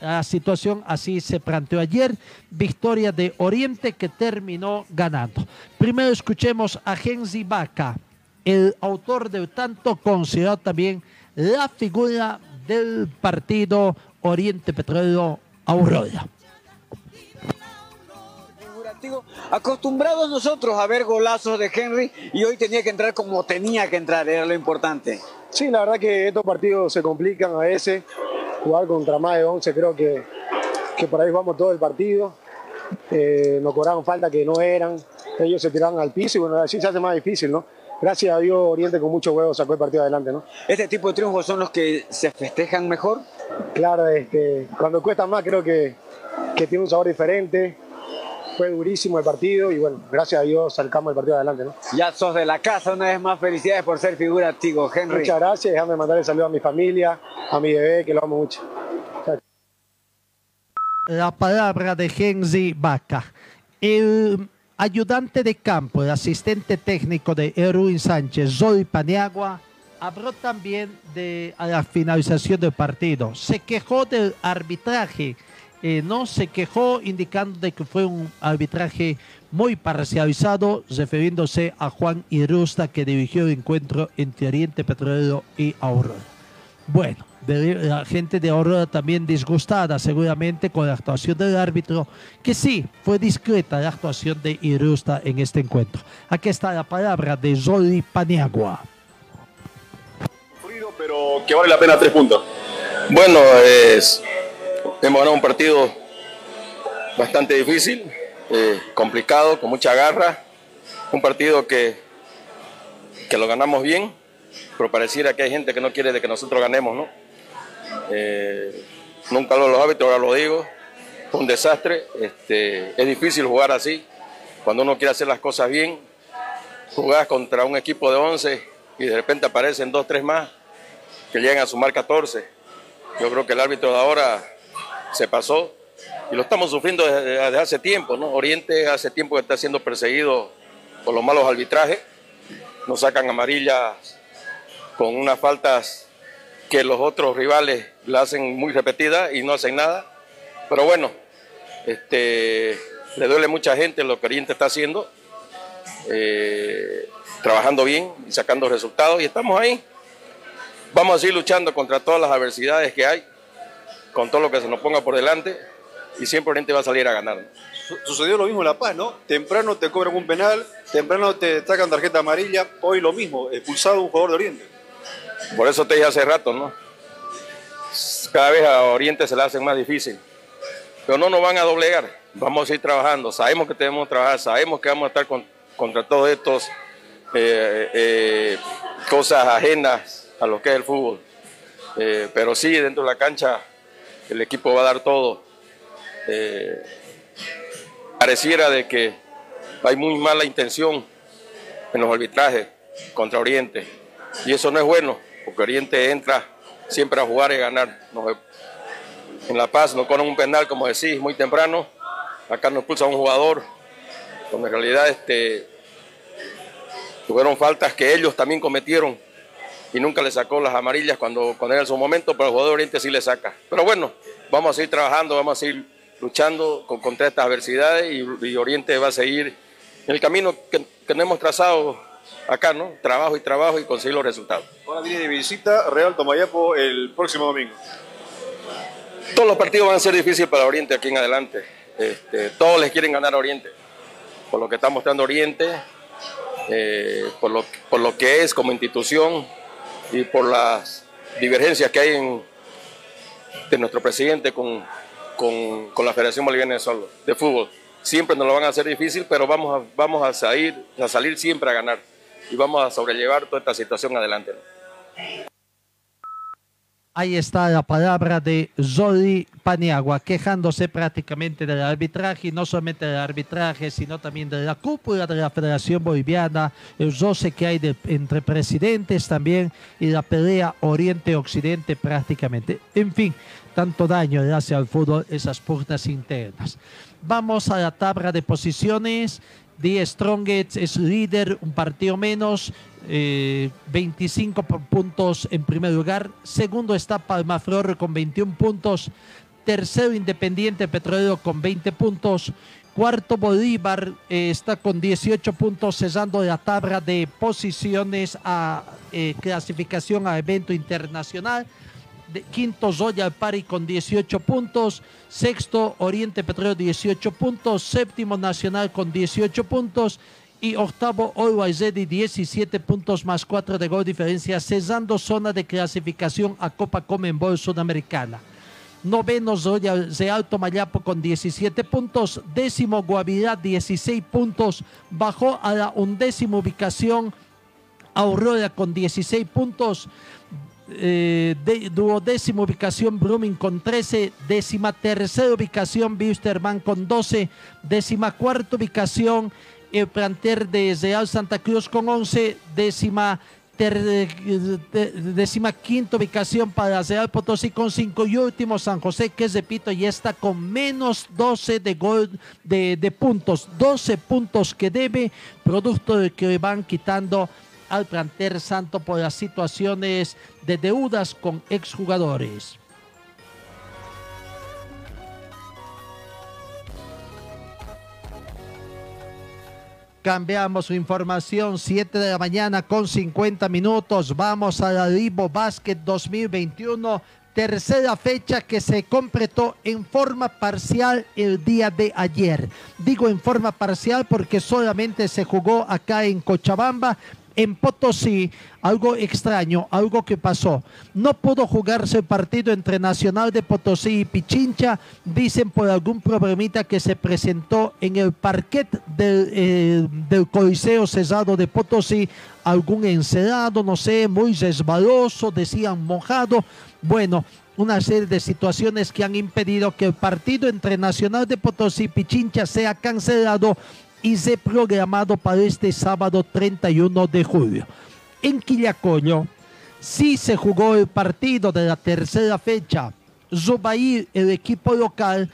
la situación así se planteó ayer. Victoria de Oriente que terminó ganando. Primero escuchemos a Genzi Vaca, el autor del tanto, considerado también la figura del partido Oriente Petrolero Aurora. Acostumbrados nosotros a ver golazos de Henry y hoy tenía que entrar como tenía que entrar, era lo importante. Sí, la verdad que estos partidos se complican a veces. Jugar contra más de 11 creo que, que por ahí vamos todo el partido. Eh, nos cobraron falta que no eran. Ellos se tiraron al piso y bueno, así se hace más difícil, ¿no? Gracias a Dios Oriente con mucho huevo sacó el partido adelante, ¿no? ¿Este tipo de triunfos son los que se festejan mejor? Claro, este, cuando cuesta más creo que, que tiene un sabor diferente. Fue durísimo el partido y bueno, gracias a Dios sacamos el partido adelante, ¿no? Ya sos de la casa, una vez más felicidades por ser figurativo, Henry. Muchas gracias, déjame mandar el saludo a mi familia, a mi bebé, que lo amo mucho. Chao. la palabra de Genzi Vaca. El ayudante de campo, el asistente técnico de Erwin Sánchez, Zoe Paniagua, habló también de a la finalización del partido. Se quejó del arbitraje, eh, no se quejó indicando de que fue un arbitraje muy parcializado, refiriéndose a Juan Irusta que dirigió el encuentro entre Oriente Petrolero y Aurora. Bueno, la gente de Aurora también disgustada seguramente con la actuación del árbitro, que sí, fue discreta la actuación de Irusta en este encuentro. Aquí está la palabra de Zoli Paniagua. pero que vale la pena tres puntos. Bueno, hemos ganado un partido bastante difícil, eh, complicado, con mucha garra. Un partido que, que lo ganamos bien, pero pareciera que hay gente que no quiere de que nosotros ganemos, ¿no? Eh, nunca de los árbitros, ahora lo digo. Fue un desastre. Este, es difícil jugar así. Cuando uno quiere hacer las cosas bien, jugás contra un equipo de 11 y de repente aparecen dos, tres más que llegan a sumar 14. Yo creo que el árbitro de ahora se pasó y lo estamos sufriendo desde hace tiempo. ¿no? Oriente hace tiempo que está siendo perseguido por los malos arbitrajes. Nos sacan amarillas con unas faltas que los otros rivales la hacen muy repetidas y no hacen nada. Pero bueno, este, le duele mucha gente lo que Oriente está haciendo, eh, trabajando bien y sacando resultados y estamos ahí. Vamos a seguir luchando contra todas las adversidades que hay, con todo lo que se nos ponga por delante y siempre Oriente va a salir a ganar. Su- Sucedió lo mismo en La Paz, ¿no? Temprano te cobran un penal, temprano te sacan tarjeta amarilla, hoy lo mismo, expulsado un jugador de Oriente. Por eso te dije hace rato, ¿no? Cada vez a Oriente se le hace más difícil. Pero no nos van a doblegar. Vamos a seguir trabajando. Sabemos que tenemos que trabajar, sabemos que vamos a estar con- contra todos estos eh, eh, cosas ajenas a lo que es el fútbol. Eh, pero sí, dentro de la cancha el equipo va a dar todo. Pareciera de que hay muy mala intención en los arbitrajes contra Oriente. Y eso no es bueno, porque Oriente entra siempre a jugar y ganar. En La Paz nos ponen un penal, como decís, muy temprano. Acá nos expulsa un jugador, donde en realidad este, tuvieron faltas que ellos también cometieron y nunca le sacó las amarillas cuando, cuando era su momento, pero el jugador Oriente sí le saca. Pero bueno, vamos a seguir trabajando, vamos a seguir luchando con, contra estas adversidades y, Oriente va a seguir en el camino que, que nos hemos trazado acá, ¿no? Trabajo y trabajo y conseguir los resultados. Ahora viene de visita Real Tomayapo el próximo domingo. Todos los partidos van a ser difíciles para Oriente aquí en adelante. Este, todos les quieren ganar a Oriente. Por lo que está mostrando Oriente, eh, por, lo, por lo que es como institución y por las divergencias que hay en, de nuestro presidente con, con, con la Federación Boliviana de, Solo- de Fútbol. Siempre nos lo van a hacer difícil, pero vamos a, vamos a, salir, a salir siempre a ganar y vamos a sobrellevar toda esta situación adelante. Ahí está la palabra de Zoli Paniagua, quejándose prácticamente del arbitraje, y no solamente del arbitraje, sino también de la cúpula de la Federación Boliviana, el roce que hay de- entre presidentes también, y la pelea Oriente-Occidente prácticamente. En fin, tanto daño le hace al fútbol esas puertas internas. Vamos a la tabla de posiciones. The Strongest es líder, un partido menos, eh, 25 pu- puntos en primer lugar. Segundo está Palmaflor con 21 puntos. Tercero Independiente Petrolero con 20 puntos. Cuarto Bolívar eh, está con 18 puntos, cesando la tabla de posiciones a eh, clasificación a evento internacional. De- quinto Zoya Pari con 18 puntos, sexto Oriente Petróleo 18 puntos, séptimo Nacional con 18 puntos. Y octavo Always Ready 17 puntos más 4 de gol diferencia, cesando zona de clasificación a Copa Comenbol Sudamericana. Noveno Zoya Real Tomayapo con 17 puntos, décimo Guavirá 16 puntos, bajó a la undécima ubicación Aurora con 16 puntos, eh, de, ubicación Blooming con 13, décima tercera ubicación Wisterman con 12, décima cuarta ubicación el planter de Real Santa Cruz con 11, décima eh, de- décima quinta ubicación para Real Potosí con 5 y último San José que repito ya está con menos 12 de gol de, de puntos, 12 puntos que debe, producto de que van quitando al plantel santo por las situaciones de deudas con exjugadores. Cambiamos su información, 7 de la mañana con 50 minutos. Vamos a la Libo Basket 2021, tercera fecha que se completó en forma parcial el día de ayer. Digo en forma parcial porque solamente se jugó acá en Cochabamba. En Potosí, algo extraño, algo que pasó. No pudo jugarse el partido entre Nacional de Potosí y Pichincha, dicen por algún problemita que se presentó en el parquet del, eh, del Coliseo Cesado de Potosí, algún encerado, no sé, muy resbaloso, decían mojado. Bueno, una serie de situaciones que han impedido que el partido entre Nacional de Potosí y Pichincha sea cancelado se programado para este sábado 31 de julio. En Quillacollo sí se jugó el partido de la tercera fecha. Zubair, el equipo local,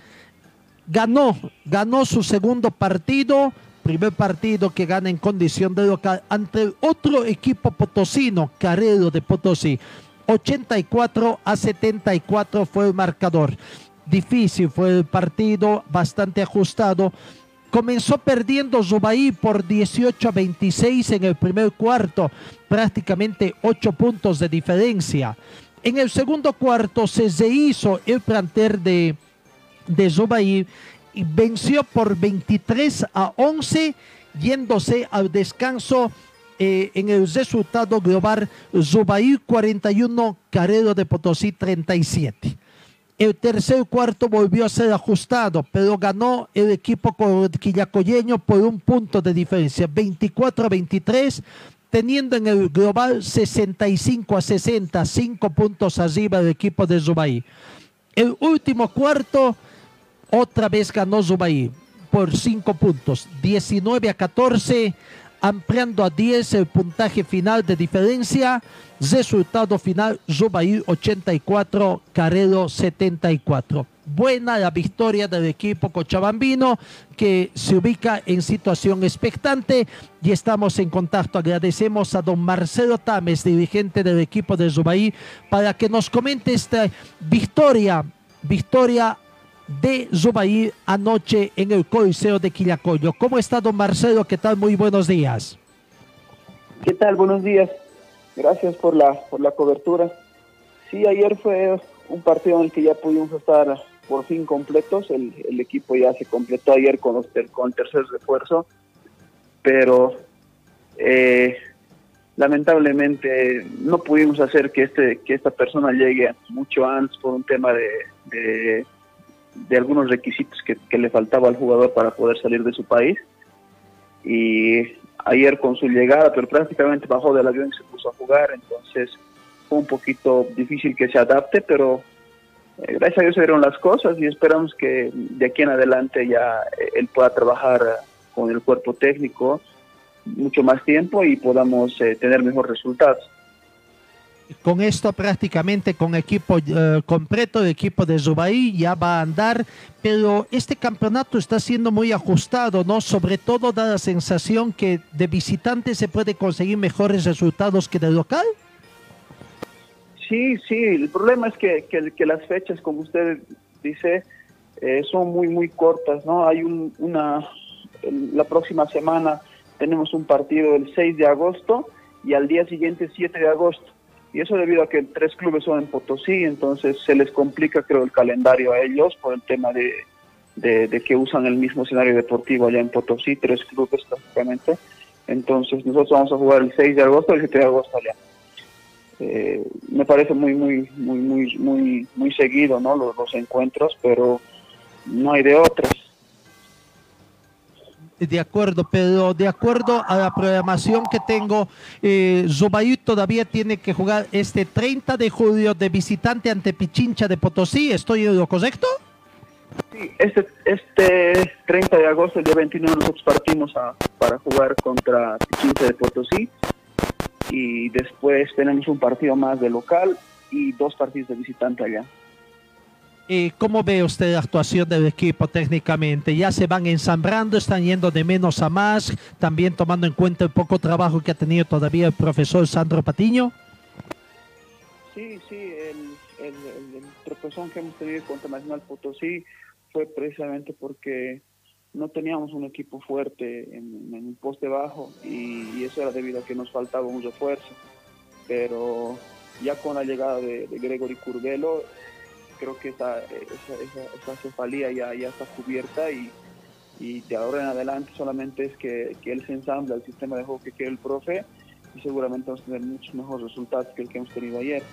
ganó, ganó su segundo partido, primer partido que gana en condición de local ante otro equipo potosino, Carrero de Potosí. 84 a 74 fue el marcador. Difícil fue el partido, bastante ajustado. Comenzó perdiendo Zubaí por 18 a 26 en el primer cuarto, prácticamente 8 puntos de diferencia. En el segundo cuarto se hizo el planter de, de Zubaí y venció por 23 a 11, yéndose al descanso eh, en el resultado global Zubaí 41, Carrero de Potosí 37. El tercer cuarto volvió a ser ajustado, pero ganó el equipo quillacoyeño por un punto de diferencia, 24 a 23, teniendo en el global 65 a 60, 5 puntos arriba del equipo de Zubaí. El último cuarto, otra vez ganó Zubaí por 5 puntos, 19 a 14, ampliando a 10 el puntaje final de diferencia. Resultado final, Zubaí 84, Carrero 74. Buena la victoria del equipo cochabambino que se ubica en situación expectante y estamos en contacto. Agradecemos a don Marcelo Tames, dirigente del equipo de Zubaí, para que nos comente esta victoria, victoria de Zubaí anoche en el Coliseo de Quillacollo. ¿Cómo está don Marcelo? ¿Qué tal? Muy buenos días. ¿Qué tal? Buenos días. Gracias por la, por la cobertura. Sí, ayer fue un partido en el que ya pudimos estar por fin completos. El, el equipo ya se completó ayer con, con el tercer refuerzo, pero eh, lamentablemente no pudimos hacer que este que esta persona llegue mucho antes por un tema de, de algunos requisitos que, que le faltaba al jugador para poder salir de su país. Y ayer con su llegada, pero prácticamente bajó del avión y se puso a jugar, entonces fue un poquito difícil que se adapte, pero eh, gracias a Dios se dieron las cosas y esperamos que de aquí en adelante ya eh, él pueda trabajar eh, con el cuerpo técnico mucho más tiempo y podamos tener mejores resultados. Con esto prácticamente con equipo eh, completo, equipo de Zubaí ya va a andar, pero este campeonato está siendo muy ajustado, ¿no? Sobre todo da la sensación que de visitante se puede conseguir mejores resultados que de local. Sí, sí, el problema es que, que, las fechas, como usted dice, eh, son muy, muy cortas, ¿no? Hay un, una, la próxima semana tenemos un partido el 6 de agosto y al día siguiente 7 de agosto. Y eso debido a que tres clubes son en Potosí, entonces se les complica, creo, el calendario a ellos por el tema de, de, que usan el mismo escenario deportivo allá en Potosí, tres clubes prácticamente. Entonces nosotros vamos a jugar el 6 de agosto y el 7 de agosto allá. Eh, me parece muy muy muy muy muy muy seguido no los, los encuentros pero no hay de otras De acuerdo, pero de acuerdo a la programación que tengo, eh, Zubaí todavía tiene que jugar este 30 de julio de visitante ante Pichincha de Potosí. ¿Estoy en lo correcto? Sí, este este 30 de agosto el día 29 nosotros partimos a, para jugar contra Pichincha de Potosí y después tenemos un partido más de local y dos partidos de visitante allá. Eh, ¿Cómo ve usted la actuación del equipo técnicamente? ¿Ya se van ensambrando, están yendo de menos a más, también tomando en cuenta el poco trabajo que ha tenido todavía el profesor Sandro Patiño? Sí, sí, el, el, el, tropezón que hemos tenido contra Nacional Potosí fue precisamente porque no teníamos un equipo fuerte en, en poste bajo y, y, eso era debido a que nos faltaba un refuerzo. Pero ya con la llegada de, de Gregory Curvelo, creo que esa, esa, cefalía ya, ya está cubierta y, y de ahora en adelante solamente es que, que él se ensambla el sistema de juego que quiere el profe y seguramente vamos a tener muchos mejores resultados que el que hemos tenido ayer.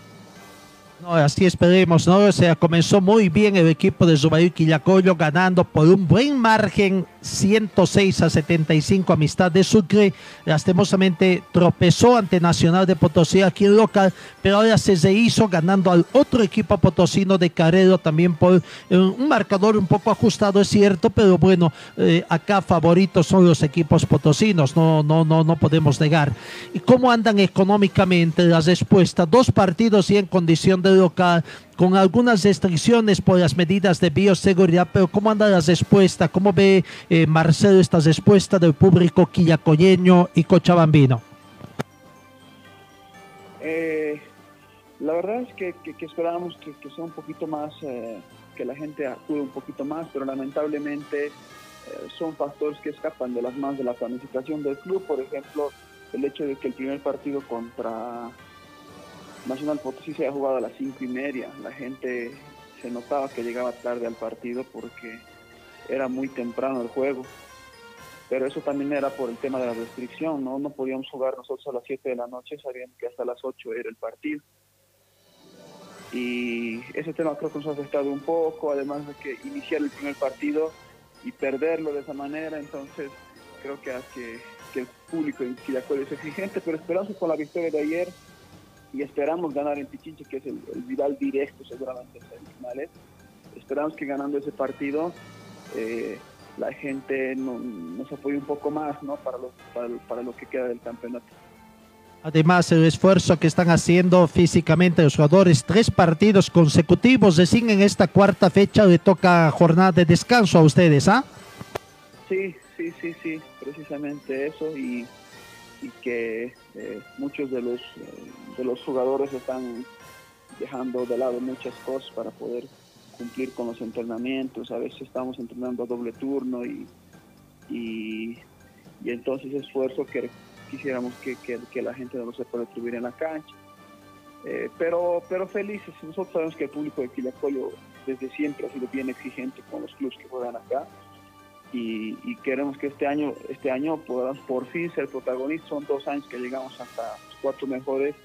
Así esperemos, ¿no? O sea, comenzó muy bien el equipo de Zubair Quillacollo ganando por un buen margen 106 a 75 Amistad de Sucre. Lastimosamente tropezó ante Nacional de Potosí aquí en local, pero ahora se hizo ganando al otro equipo potosino de Caredo también por eh, un marcador un poco ajustado, es cierto, pero bueno, eh, acá favoritos son los equipos potosinos, no, no, no, no podemos negar. ¿Y cómo andan económicamente las respuestas? Dos partidos y en condición de local, con algunas restricciones por las medidas de bioseguridad, pero ¿cómo anda la respuesta? ¿Cómo ve eh, Marcelo esta respuesta del público quillacoyeño y cochabambino? Eh, la verdad es que, que, que esperábamos que, que, sea un poquito más, eh, que la gente acude un poquito más, pero lamentablemente eh, son factores que escapan de las manos de la planificación del club, por ejemplo, el hecho de que el primer partido contra Nacional Potosí se ha jugado a las cinco y media. La gente se notaba que llegaba tarde al partido porque era muy temprano el juego. Pero eso también era por el tema de la restricción, ¿no? No podíamos jugar nosotros a las 7 de la noche sabiendo que hasta las 8 era el partido. Y ese tema creo que nos ha afectado un poco, además de que iniciar el primer partido y perderlo de esa manera, entonces creo que hace que, el público en Quillacol es exigente, pero esperamos con la victoria de ayer y esperamos ganar en Pichinche, que es el, el viral directo seguramente en semifinales. Esperamos que ganando ese partido eh, la gente no, nos apoye un poco más ¿no? para, lo, para, para lo que queda del campeonato. Además, el esfuerzo que están haciendo físicamente los jugadores, tres partidos consecutivos, recién en esta cuarta fecha le toca jornada de descanso a ustedes, ¿ah? Sí, sí, sí, sí, precisamente eso y, y que eh, muchos de los, los jugadores están dejando de lado muchas cosas para poder cumplir con los entrenamientos, a veces estamos entrenando a doble turno y, y, entonces esfuerzo que quisiéramos que, que, que, la gente no se pueda atribuir en la cancha. Eh, pero, pero felices, nosotros sabemos que el público de Quillacollo desde siempre ha sido bien exigente con los clubes que juegan acá y, y, queremos que este año, este año podamos por fin ser protagonistas, son dos años que llegamos hasta los cuatro mejores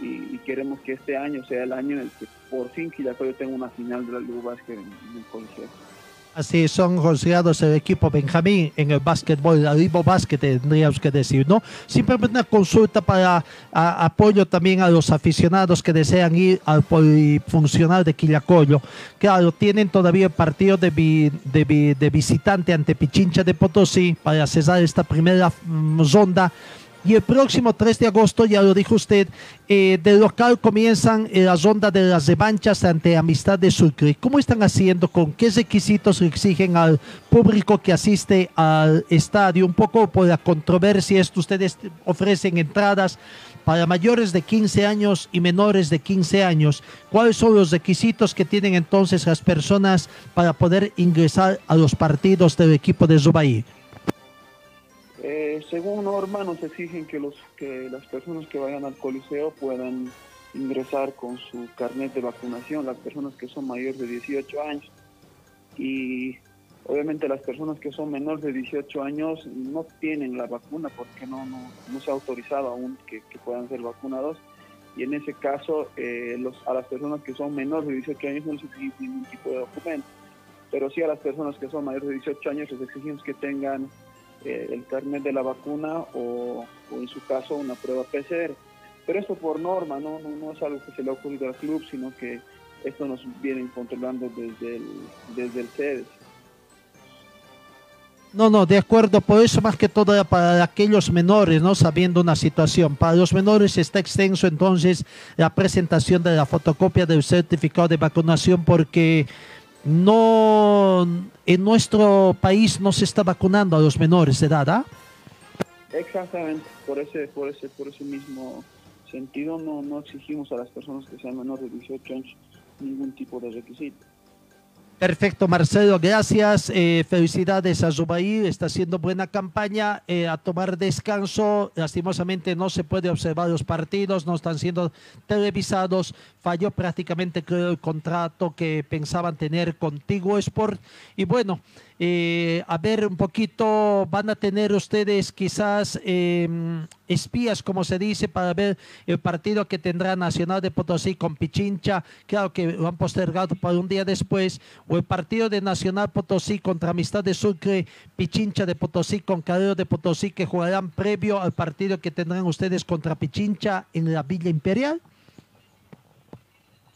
y, y, queremos que este año sea el año en el que por fin Quillacollo tenga una final de la Liga Básquet en, en el Coliseo. Así son considerados el equipo Benjamín en el básquetbol, el Libo Básquet tendríamos que decir, ¿no? Simplemente una consulta para a, apoyo también a los aficionados que desean ir al polifuncional de Quillacollo. Claro, tienen todavía el partido de, vi, de, de visitante ante Pichincha de Potosí para cesar esta primera mm, ronda y el próximo 3 de agosto, ya lo dijo usted, eh, de local comienzan eh, las rondas de las revanchas ante Amistad de Sucre. ¿Cómo están haciendo? ¿Con qué requisitos exigen al público que asiste al estadio? Un poco por la controversia, esto ustedes ofrecen entradas para mayores de 15 años y menores de 15 años. ¿Cuáles son los requisitos que tienen entonces las personas para poder ingresar a los partidos del equipo de Zubaí? Eh, según norma nos exigen que, los, que las personas que vayan al coliseo puedan ingresar con su carnet de vacunación, las personas que son mayores de 18 años. Y obviamente las personas que son menores de 18 años no tienen la vacuna porque no, no, no se ha autorizado aún que, puedan ser vacunados. Y en ese caso, eh, los, a las personas que son menores de 18 años no les exigimos ningún tipo de documento. Pero sí a las personas que son mayores de 18 años les exigimos que tengan eh, el carnet de la vacuna o, o, en su caso una prueba PCR. Pero esto por norma, ¿no? No, no es algo que se le ha ocurrido al club, sino que esto nos vienen controlando desde el, desde el CEDES. No, no, de acuerdo, por eso más que todo era para aquellos menores, ¿no? Sabiendo una situación. Para los menores está extenso entonces la presentación de la fotocopia del certificado de vacunación porque no, en nuestro país no se está vacunando a los menores de edad, ¿ah? Exactamente, por ese, por ese, por ese mismo sentido no, no exigimos a las personas que sean menores de 18 años ningún tipo de requisito. Perfecto, Marcelo, gracias. Eh, felicidades a Zubair, está haciendo buena campaña. eh, a tomar descanso, lastimosamente no se puede observar los partidos, no están siendo televisados. Falló prácticamente, creo, el contrato que pensaban tener contigo Sport. Y bueno, eh, a ver un poquito, van a tener ustedes quizás eh, espías, como se dice, para ver el partido que tendrá Nacional de Potosí con Pichincha. Claro que lo han postergado para un día después. O el partido de Nacional Potosí contra Amistad de Sucre, Pichincha de Potosí con Carrero de Potosí, que jugarán previo al partido que tendrán ustedes contra Pichincha en la Villa Imperial.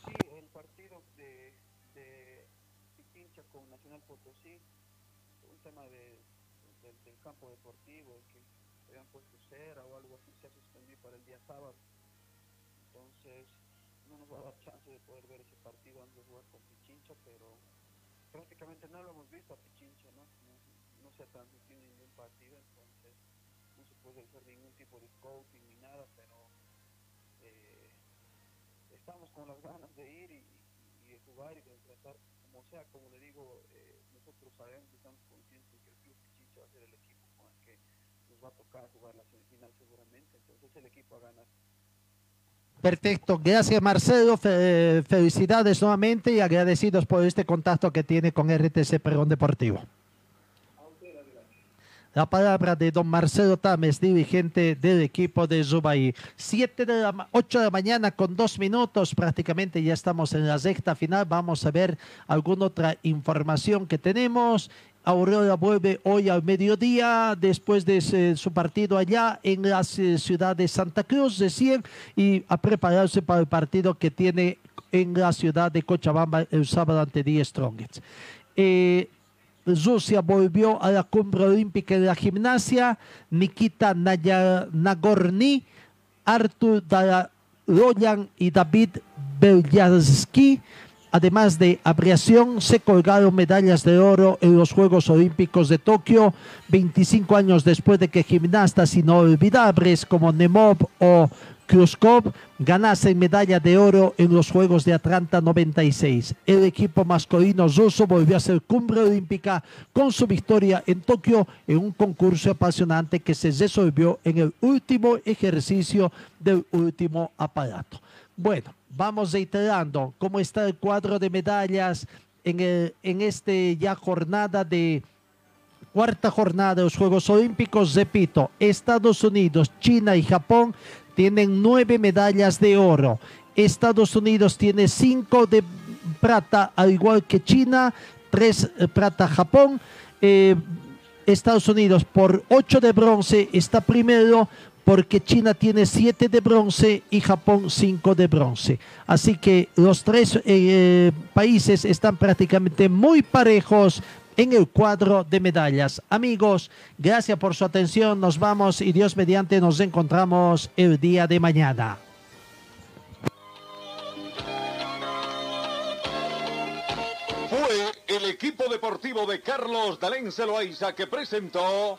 Sí, el partido de, de Pichincha con Nacional Potosí, un tema de, de- del campo deportivo, que habían puesto cera o algo así, se ha suspendido para el día sábado. Entonces, no nos va a dar chance de poder ver ese partido antes de jugar con Pero prácticamente no lo hemos visto a Pichincha, ¿no? No, no se ha transmitido ningún partido, entonces no se puede hacer ningún tipo de scouting ni nada, pero eh, estamos con las ganas de ir y, de jugar y de tratar, como sea, como le digo, eh, nosotros sabemos y estamos conscientes que el Club Pichincha va a ser el equipo con el que nos va a tocar jugar la semifinal seguramente, entonces el equipo a ganar. Perfecto, gracias Marcelo, Fe- felicidades nuevamente y agradecidos por este contacto que tiene con RTC Pregón Deportivo. La palabra de don Marcelo Tames, dirigente del equipo de Zubaí. Siete de la, ma- 8 de la mañana con dos minutos, prácticamente ya estamos en la recta final. Vamos a ver alguna otra información que tenemos. Aurora vuelve hoy al mediodía después de su partido allá en la ci- ciudad de Santa Cruz recién y a prepararse para el partido que tiene en la ciudad de Cochabamba el sábado ante The Strongest. Eh, Rusia volvió a la cumbre olímpica de la gimnasia. Nikita Nagorny, Artur Dararoyan y David Belyarsky, además de aviación, se colgaron medallas de oro en los Juegos Olímpicos de Tokio, 25 años después de que gimnastas inolvidables como Nemov o Khrushchev ganasen medalla de oro en los Juegos de Atlanta 96. El equipo masculino ruso volvió a ser cumbre olímpica con su victoria en Tokio en un concurso apasionante que se resolvió en el último ejercicio del último aparato. Bueno, vamos reiterando cómo está el cuadro de medallas en, el, en este ya jornada de cuarta jornada de los Juegos Olímpicos, repito, Estados Unidos, China y Japón tienen nueve medallas de oro. Estados Unidos tiene cinco de plata, al igual que China, tres plata Japón. Eh, Estados Unidos por ocho de bronce está primero porque China tiene siete de bronce y Japón cinco de bronce. Así que los tres eh, países están prácticamente muy parejos en el cuadro de medallas. Amigos, gracias por su atención. Nos vamos y Dios mediante nos encontramos el día de mañana. Fue el equipo deportivo de Carlos Dalén Celoaiza que presentó